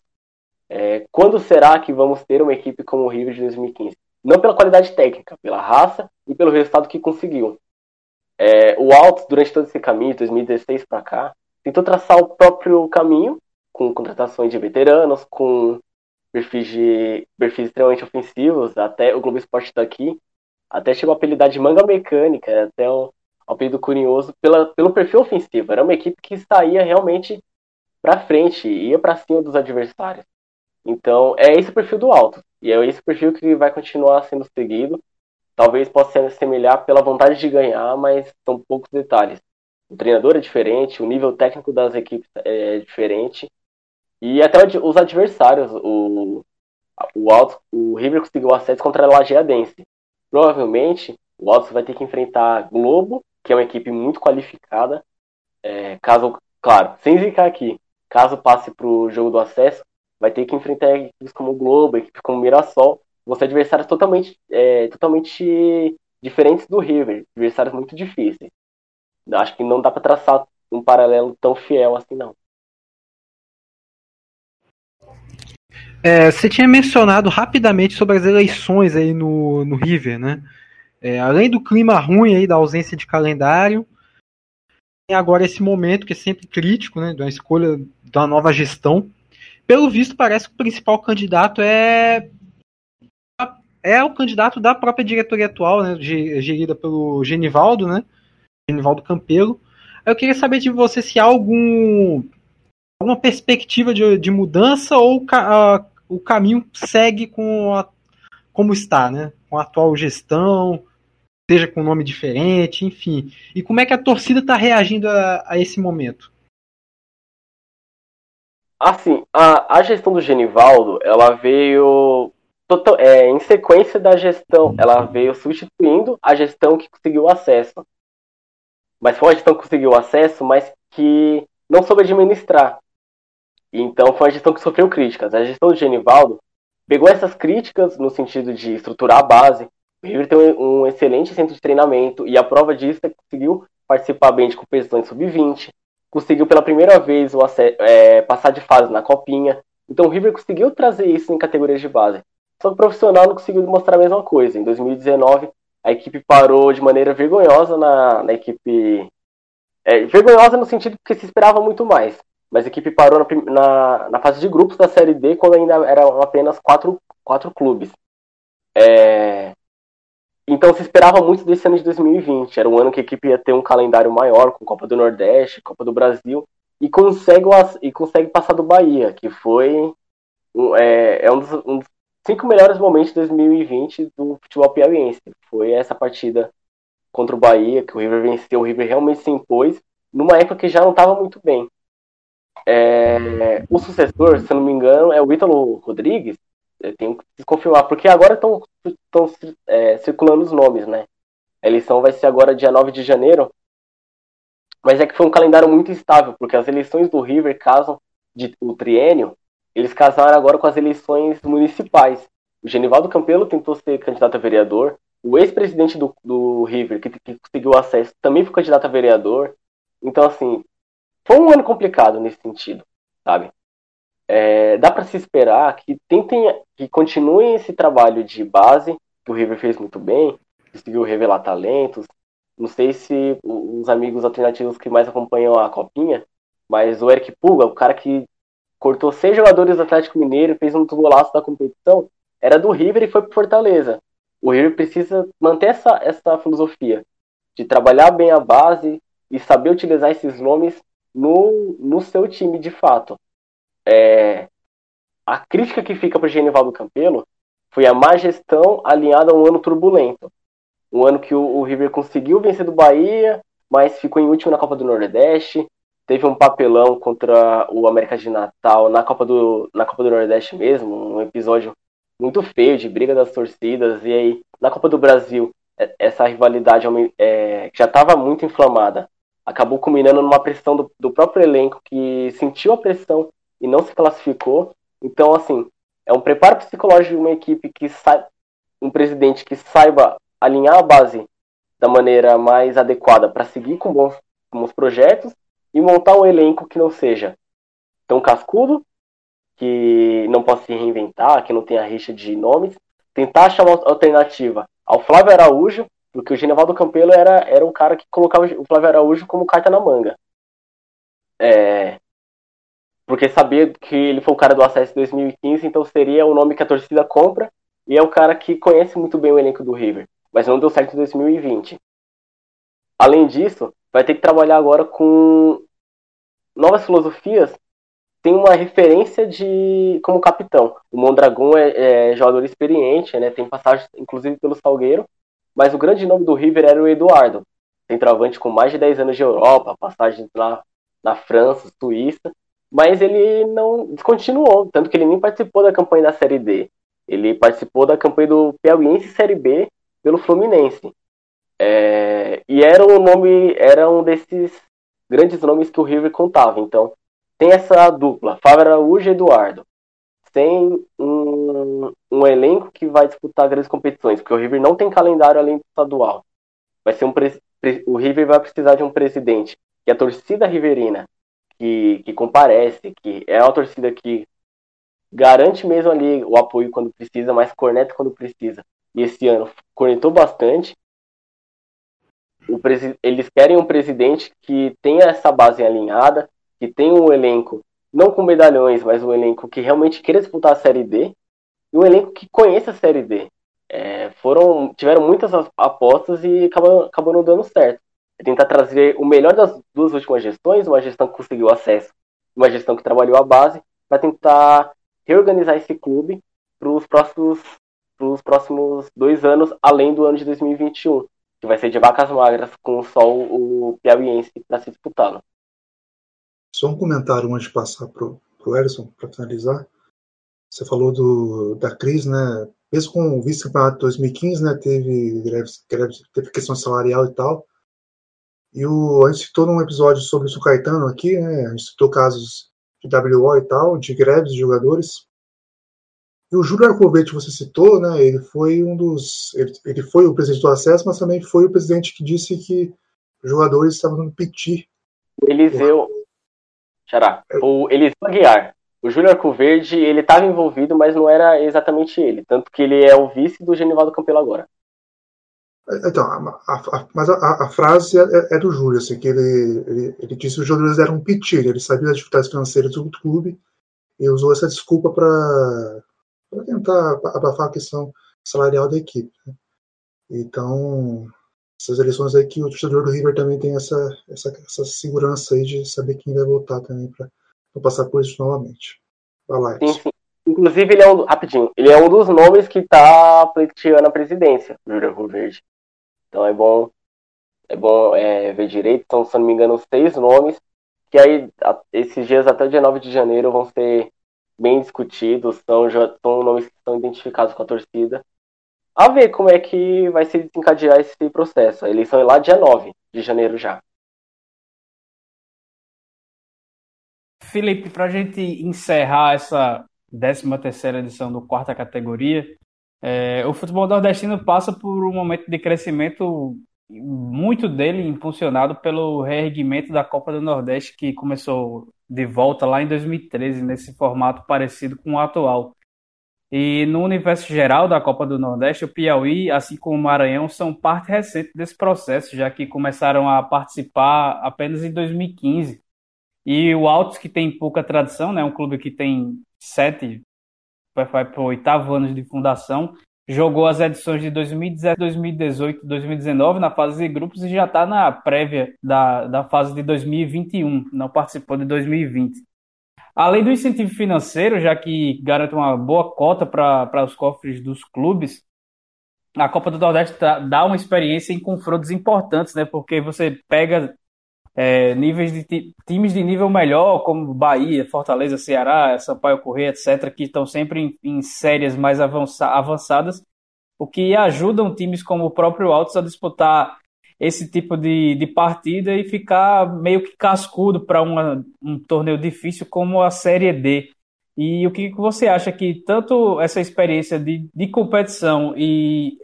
É, quando será que vamos ter uma equipe como o River de 2015? Não pela qualidade técnica, pela raça e pelo resultado que conseguiu. É, o Altos, durante todo esse caminho, de 2016 para cá, tentou traçar o próprio caminho, com contratações de veteranos, com perfis, de, perfis extremamente ofensivos, até o Globo Esporte daqui, até chegou a apelidar de manga mecânica, até um apelido curioso, pela, pelo perfil ofensivo. Era uma equipe que saía realmente para frente, ia para cima dos adversários. Então, é esse o perfil do alto. E é esse perfil que vai continuar sendo seguido. Talvez possa se assemelhar pela vontade de ganhar, mas são poucos detalhes. O treinador é diferente, o nível técnico das equipes é diferente. E até os adversários, o, o Alto, o River conseguiu acesso contra a Lajeadense. Provavelmente o Alto vai ter que enfrentar Globo, que é uma equipe muito qualificada. É, caso, claro, sem zicar aqui, caso passe para o jogo do acesso, vai ter que enfrentar equipes como Globo, equipes como Mirassol, ser adversários totalmente, é, totalmente diferentes do River, adversários muito difíceis. Acho que não dá para traçar um paralelo tão fiel assim, não. É, você tinha mencionado rapidamente sobre as eleições aí no, no River, né? É, além do clima ruim aí da ausência de calendário, tem agora esse momento que é sempre crítico, né? Da escolha da nova gestão. Pelo visto, parece que o principal candidato é é o candidato da própria diretoria atual, né? Gerida pelo Genivaldo, né? Genivaldo Campelo. Eu queria saber de você se há algum alguma perspectiva de, de mudança ou o caminho segue com a, como está, né? Com a atual gestão, seja com nome diferente, enfim. E como é que a torcida está reagindo a, a, esse momento? Assim, a, a gestão do Genivaldo, ela veio total, é, em sequência da gestão, ela veio substituindo a gestão que conseguiu acesso. Mas foi uma gestão que conseguiu acesso, mas que não soube administrar. Então foi uma gestão que sofreu críticas. A gestão do Genivaldo pegou essas críticas no sentido de estruturar a base. O River tem um excelente centro de treinamento e a prova disso é que conseguiu participar bem de competições sub-20, conseguiu pela primeira vez o é, passar de fase na copinha. Então o River conseguiu trazer isso em categorias de base. Só que o profissional não conseguiu mostrar a mesma coisa. Em 2019, a equipe parou de maneira vergonhosa na, na equipe. É, vergonhosa no sentido que se esperava muito mais mas a equipe parou na, na, na, fase de grupos da Série D quando ainda eram apenas quatro, quatro clubes. É... Então se esperava muito desse ano de 2020. Era um ano que a equipe ia ter um calendário maior, com Copa do Nordeste, Copa do Brasil, e consegue, e consegue passar do Bahia, que foi é, é um, dos, um, dos, cinco melhores momentos de 2020 do futebol piauiense. Foi essa partida contra o Bahia, que o River venceu, o River realmente se impôs, numa época que já não estava muito bem. É, o sucessor, se não me engano, é o Ítalo Rodrigues. Eu tenho que confirmar, porque agora estão é, circulando os nomes, né? A eleição vai ser agora dia 9 de janeiro. Mas é que foi um calendário muito instável, porque as eleições do River casam de, o triênio, eles casaram agora com as eleições municipais. O Genivaldo Campelo tentou ser candidato a vereador. O ex-presidente do, do River, que, que conseguiu acesso, também foi candidato a vereador. Então, assim, foi um ano complicado nesse sentido, sabe? É, dá para se esperar que tentem, que continuem esse trabalho de base que o River fez muito bem, conseguiu revelar talentos. Não sei se os amigos alternativos que mais acompanham a copinha, mas o Eric Puga, o cara que cortou seis jogadores do Atlético Mineiro, fez um golaço da competição, era do River e foi para Fortaleza. O River precisa manter essa, essa filosofia de trabalhar bem a base e saber utilizar esses nomes no, no seu time de fato. É, a crítica que fica para o Genivaldo Campelo foi a má gestão alinhada a um ano turbulento. Um ano que o, o River conseguiu vencer do Bahia, mas ficou em último na Copa do Nordeste. Teve um papelão contra o América de Natal na Copa do, na Copa do Nordeste mesmo, um episódio muito feio, de briga das torcidas, e aí na Copa do Brasil, é, essa rivalidade é, já estava muito inflamada, acabou culminando numa pressão do, do próprio elenco que sentiu a pressão e não se classificou. Então, assim, é um preparo psicológico de uma equipe que sai, um presidente que saiba alinhar a base da maneira mais adequada para seguir com bons, bons projetos e montar um elenco que não seja tão cascudo, que não possa se reinventar, que não tenha rixa de nomes, tentar achar uma alternativa ao Flávio Araújo, porque o Genevaldo Campelo era, era um cara que colocava o Flávio Araújo como carta na manga. É, porque sabia que ele foi o cara do acesso em 2015, então seria o nome que a torcida compra e é o cara que conhece muito bem o elenco do River, mas não deu certo em 2020. Além disso, vai ter que trabalhar agora com novas filosofias. Tem uma referência de como capitão. O Mondragão é, é jogador experiente, né? Tem passagem inclusive pelo Salgueiro, mas o grande nome do River era o Eduardo, centroavante com mais de 10 anos de Europa, passagem lá na França, Suíça, mas ele não descontinuou, tanto que ele nem participou da campanha da Série D. Ele participou da campanha do Piauiense Série B pelo Fluminense. É, e era um nome, era um desses grandes nomes que o River contava. Então, tem essa dupla, Fábio Araújo e Eduardo. Tem um, um elenco que vai disputar grandes competições, porque o River não tem calendário além do estadual. Vai ser um o River vai precisar de um presidente que a torcida riverina que, que comparece, que é uma torcida que garante mesmo ali o apoio quando precisa, mas corneta quando precisa. E esse ano cornetou bastante. eles querem um presidente que tenha essa base alinhada, que tenha um elenco, não com medalhões, mas um elenco que realmente queira disputar a Série D, e um elenco que conheça a Série D. É, foram, tiveram muitas apostas e acabou, não dando certo. É tentar trazer o melhor das duas últimas gestões, uma gestão que conseguiu acesso, uma gestão que trabalhou a base, para tentar reorganizar esse clube para os próximos, próximos dois anos, além do ano de 2021, que vai ser de vacas magras, com só o, o Piauiense para se disputá-lo. Só um comentário antes de passar para o Erison, para finalizar. Você falou do, da crise, né? Mesmo com o vice-campeonato 2015, né? Teve greves, greves, teve questão salarial e tal. E o, a gente citou num episódio sobre o Caetano aqui, né? A gente citou casos de WO e tal, de greves de jogadores. E o Júlio Arcovete, você citou, né, ele foi um dos. Ele, ele, foi o presidente do acesso, mas também foi o presidente que disse que os jogadores estavam dando piti. O Eliseu. Xará. É. O Eliseu Aguiar. O Júlio Arcoverde, ele estava envolvido, mas não era exatamente ele. Tanto que ele é o vice do Genivaldo Campelo agora. Então, a, a, mas a, a, frase é, é, do Júlio, assim, que ele, ele, ele disse que os jogadores eram um pitir, ele sabia das dificuldades financeiras do clube e usou essa desculpa para tentar abafar a questão salarial da equipe. Né? Então, essas eleições aí que o torcedor do River também tem essa, essa, essa segurança aí de saber quem vai votar também para passar por isso novamente. Vai lá, sim, sim. Inclusive, ele é um, rapidinho, ele é um dos nomes que está pleiteando a presidência do Rio Verde. Então é bom, é bom é, ver direito. Então, se não me engano, seis nomes, que aí esses dias até dia 9 de janeiro vão ser bem discutidos, são, já, são nomes que estão identificados com a torcida. A ver como é que vai se desencadear esse processo. A eleição é lá dia 9 de janeiro já. Felipe, para a gente encerrar essa 13 terceira edição do quarta categoria, é, o futebol nordestino passa por um momento de crescimento muito dele impulsionado pelo reerguimento da Copa do Nordeste que começou de volta lá em 2013 nesse formato parecido com o atual. E no universo geral da Copa do Nordeste, o Piauí, assim como o Maranhão, são parte recente desse processo, já que começaram a participar apenas em 2015. E o Altos, que tem pouca tradição, né, um clube que tem sete vai para o oitavo ano de fundação. Jogou as edições de 2017, 2018 2019 na fase de grupos e já está na prévia da, da fase de 2021, não participou de 2020. Além do incentivo financeiro, já que garante uma boa cota para os cofres dos clubes, a Copa do Nordeste dá uma experiência em confrontos importantes, né? Porque você pega é, níveis de times de nível melhor, como Bahia, Fortaleza, Ceará, Sampaio Correia, etc., que estão sempre em, em séries mais avançadas, o que ajudam times como o próprio Altos a disputar esse tipo de, de partida e ficar meio que cascudo para um torneio difícil como a Série D. E o que você acha que tanto essa experiência de, de competição e,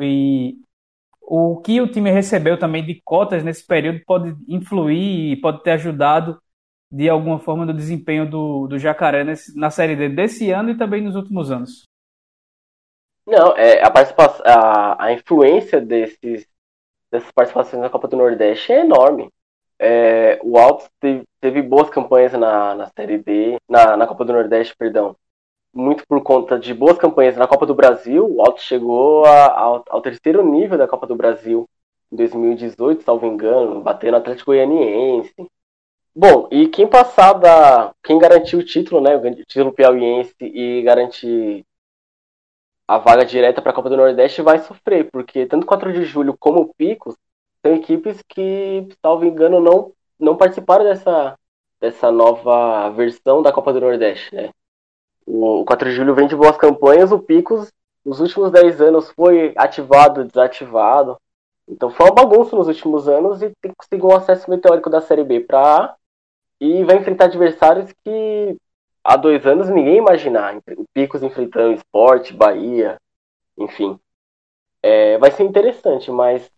e o que o time recebeu também de cotas nesse período pode influir e pode ter ajudado de alguma forma no desempenho do, do Jacaré nesse, na Série D desse ano e também nos últimos anos? Não, é, a, a, a influência desses, dessas participações na Copa do Nordeste é enorme. É, o Altos teve, teve, boas campanhas na, na Série D, na, na Copa do Nordeste, perdão, muito por conta de boas campanhas na Copa do Brasil. O Altos chegou a, ao, ao, terceiro nível da Copa do Brasil em 2018, salvo engano, batendo Atlético Goianiense. Bom, e quem passar da. Quem garantiu o título, né? O título piauiense e garantir a vaga direta para a Copa do Nordeste vai sofrer, porque tanto 4 de julho como o Picos são equipes que, salvo engano, não, não participaram dessa, dessa nova versão da Copa do Nordeste, né? O 4 de julho vem de boas campanhas, o Picos nos últimos 10 anos foi ativado, desativado. Então foi uma bagunça nos últimos anos e tem conseguido um acesso meteórico da Série B para A e vai enfrentar adversários que há dois anos ninguém imaginar. O Picos enfrentando Esporte, Bahia, enfim. É, vai ser interessante, mas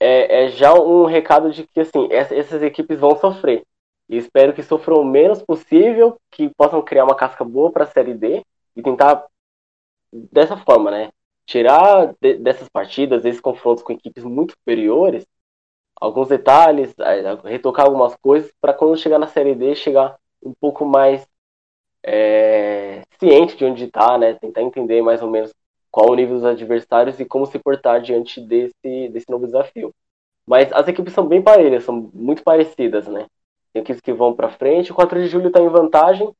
é, é, já um recado de que assim essas equipes vão sofrer. E espero que sofram o menos possível, que possam criar uma casca boa para a Série D e tentar dessa forma, né? Tirar de, dessas partidas, esses confrontos com equipes muito superiores, alguns detalhes, retocar algumas coisas para quando chegar na Série D chegar um pouco mais é, ciente de onde está, né? Tentar entender mais ou menos qual o nível dos adversários e como se portar diante desse, desse novo desafio. Mas as equipes são bem parelhas, são muito parecidas, né? Tem equipes que vão para frente. O 4 de julho está em vantagem.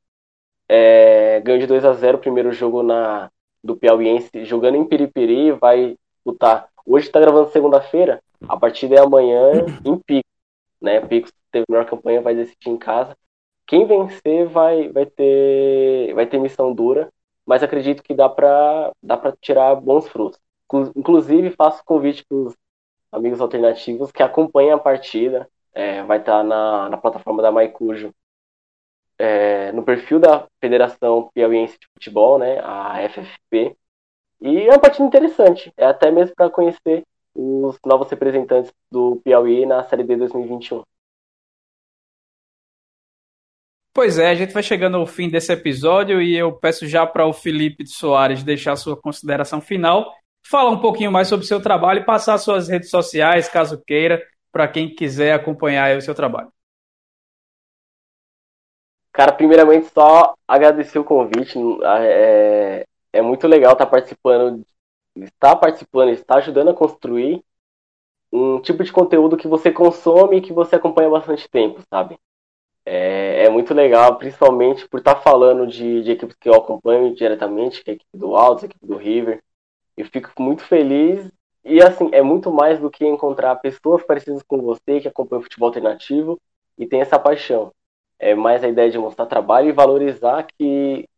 É, ganhou de 2 a 0 o primeiro jogo na, do Piauiense, jogando em Piripiri. Vai lutar. Hoje está gravando segunda-feira. A partida é amanhã em Pico. Né? Pico teve a melhor campanha, vai decidir em casa. Quem vencer vai, vai, ter, vai ter missão dura mas acredito que dá para dá tirar bons frutos. Inclusive, faço convite para os amigos alternativos que acompanhem a partida. É, vai estar tá na, na plataforma da Maicujo, é, no perfil da Federação Piauiense de Futebol, né, a FFP. E é uma partida interessante, é até mesmo para conhecer os novos representantes do Piauí na Série D 2021. Pois é, a gente vai chegando ao fim desse episódio e eu peço já para o Felipe Soares deixar sua consideração final, falar um pouquinho mais sobre o seu trabalho e passar suas redes sociais, caso queira, para quem quiser acompanhar o seu trabalho. Cara, primeiramente só agradecer o convite. É, é muito legal estar participando, estar participando, estar ajudando a construir um tipo de conteúdo que você consome e que você acompanha bastante tempo, sabe? é, é muito legal, principalmente por estar tá falando de, de equipes que eu acompanho diretamente, que é a equipe do Altos, a equipe do River. Eu fico muito feliz e assim, é muito mais do que encontrar pessoas parecidas com você que acompanham futebol alternativo e tem essa paixão. É mais a ideia de mostrar trabalho e valorizar que,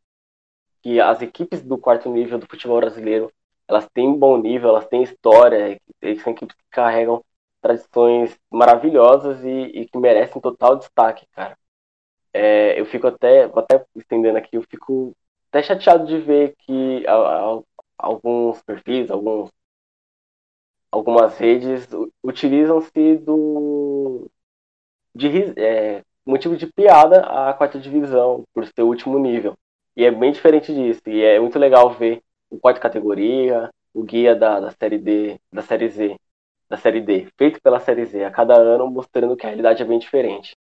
que as equipes do quarto nível do futebol brasileiro elas têm bom nível, elas têm história, são equipes que carregam tradições maravilhosas e, e que merecem total destaque, cara. É, eu fico até, vou até estendendo aqui, eu fico até chateado de ver que a, a, alguns perfis, alguns, algumas redes utilizam-se do de é, motivo de piada a quarta divisão por ser o último nível. E é bem diferente disso. E é muito legal ver o quarto categoria, o guia da, da série D, da série Z, da Série D, feito pela Série Z a cada ano, mostrando que a realidade é bem diferente.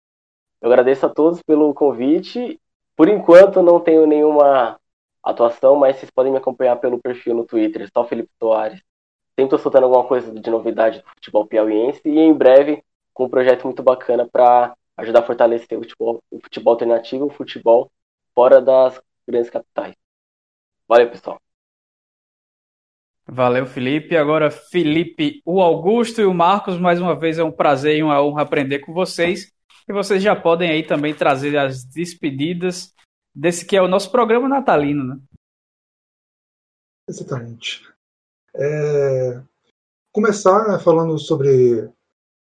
Eu agradeço a todos pelo convite. Por enquanto não tenho nenhuma atuação, mas vocês podem me acompanhar pelo perfil no Twitter, só Felipe Soares. Sempre estou soltando alguma coisa de novidade do futebol piauiense e em breve com um projeto muito bacana para ajudar a fortalecer o futebol, o futebol alternativo, o futebol fora das grandes capitais. Valeu, pessoal. Valeu, Felipe. Agora, Felipe, o Augusto e o Marcos, mais uma vez é um prazer e uma honra aprender com vocês. E vocês já podem aí também trazer as despedidas desse que é o nosso programa natalino, né? Exatamente. É... Começar né, falando sobre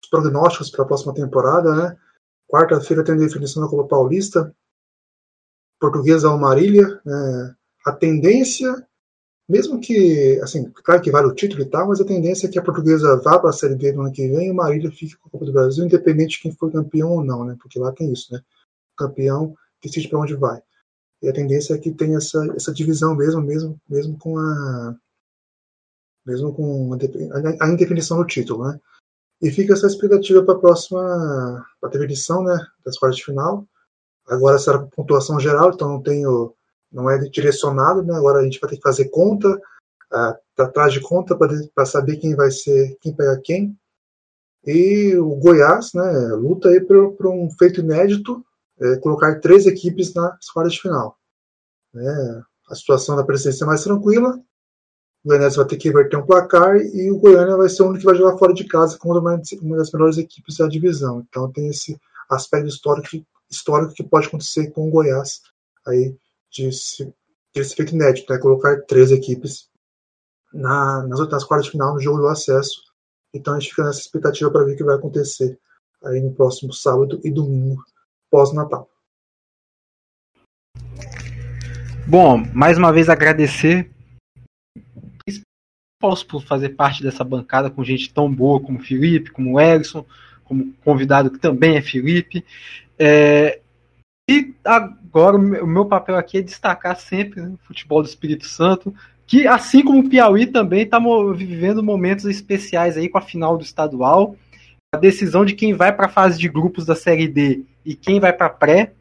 os prognósticos para a próxima temporada, né? Quarta-feira tem a definição da Copa Paulista, Portuguesa ao Marília. Né? A tendência mesmo que, assim, claro que vale o título e tal, mas a tendência é que a portuguesa vá para a Série B no ano que vem e o Marília fique com a Copa do Brasil, independente de quem for campeão ou não, né? Porque lá tem isso, né? O campeão decide para onde vai. E a tendência é que tenha essa, essa divisão mesmo, mesmo, mesmo com a mesmo com a, a indefinição do título, né? E fica essa expectativa para a próxima para a definição, né, das quartas de final. Agora será com pontuação geral, então não tenho não é direcionado, né? Agora a gente vai ter que fazer conta, uh, atrás de conta para saber quem vai ser, quem pega quem. E o Goiás, né, luta aí por, um feito inédito, é, colocar três equipes nas quartas de final. É, a situação da presidência é mais tranquila, o Goiás vai ter que inverter um placar e o Goiânia vai ser o único que vai jogar fora de casa uma, uma das melhores equipes da divisão. Então tem esse aspecto histórico, histórico que pode acontecer com o Goiás aí de, de esse feito inédito, né? colocar três equipes na, nas outras quartas de final no jogo do acesso. Então a gente fica nessa expectativa para ver o que vai acontecer aí no próximo sábado e domingo pós-Natal. Bom, mais uma vez agradecer posso fazer parte dessa bancada com gente tão boa como Felipe, como Erickson, como convidado que também é Felipe. É, e agora o meu papel aqui é destacar sempre né, o futebol do Espírito Santo, que assim como o Piauí também está vivendo momentos especiais aí com a final do estadual, a decisão de quem vai para a fase de grupos da Série D e quem vai para pré.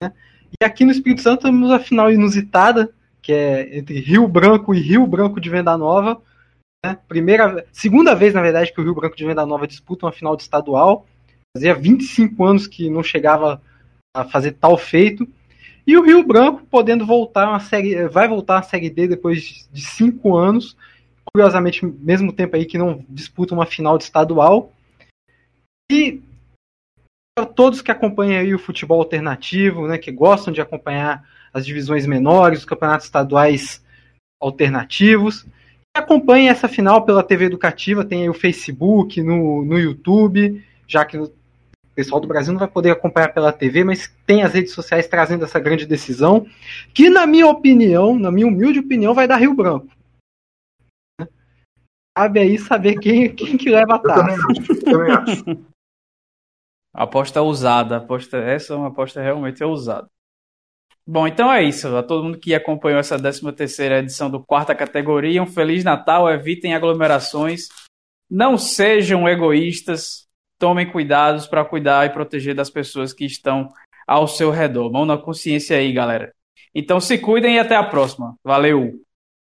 Né? E aqui no Espírito Santo temos a final inusitada, que é entre Rio Branco e Rio Branco de Venda Nova. Né? Primeira, segunda vez, na verdade, que o Rio Branco de Venda Nova disputa uma final de estadual. Fazia 25 anos que não chegava a fazer tal feito. E o Rio Branco podendo voltar uma série, vai voltar à série D depois de cinco anos, curiosamente mesmo tempo aí que não disputa uma final de estadual. E para todos que acompanham aí o futebol alternativo, né, que gostam de acompanhar as divisões menores, os campeonatos estaduais alternativos, acompanhem essa final pela TV Educativa, tem aí o Facebook, no, no YouTube, já que o pessoal do Brasil não vai poder acompanhar pela TV, mas tem as redes sociais trazendo essa grande decisão, que na minha opinião, na minha humilde opinião, vai dar Rio Branco. Cabe aí saber quem, quem que leva a taça. Eu também acho. Aposta ousada, aposta, essa é uma aposta realmente ousada. Bom, então é isso. A todo mundo que acompanhou essa 13 terceira edição do Quarta Categoria, um Feliz Natal, evitem aglomerações, não sejam egoístas, tomem cuidados para cuidar e proteger das pessoas que estão ao seu redor. Mão na consciência aí, galera. Então se cuidem e até a próxima. Valeu!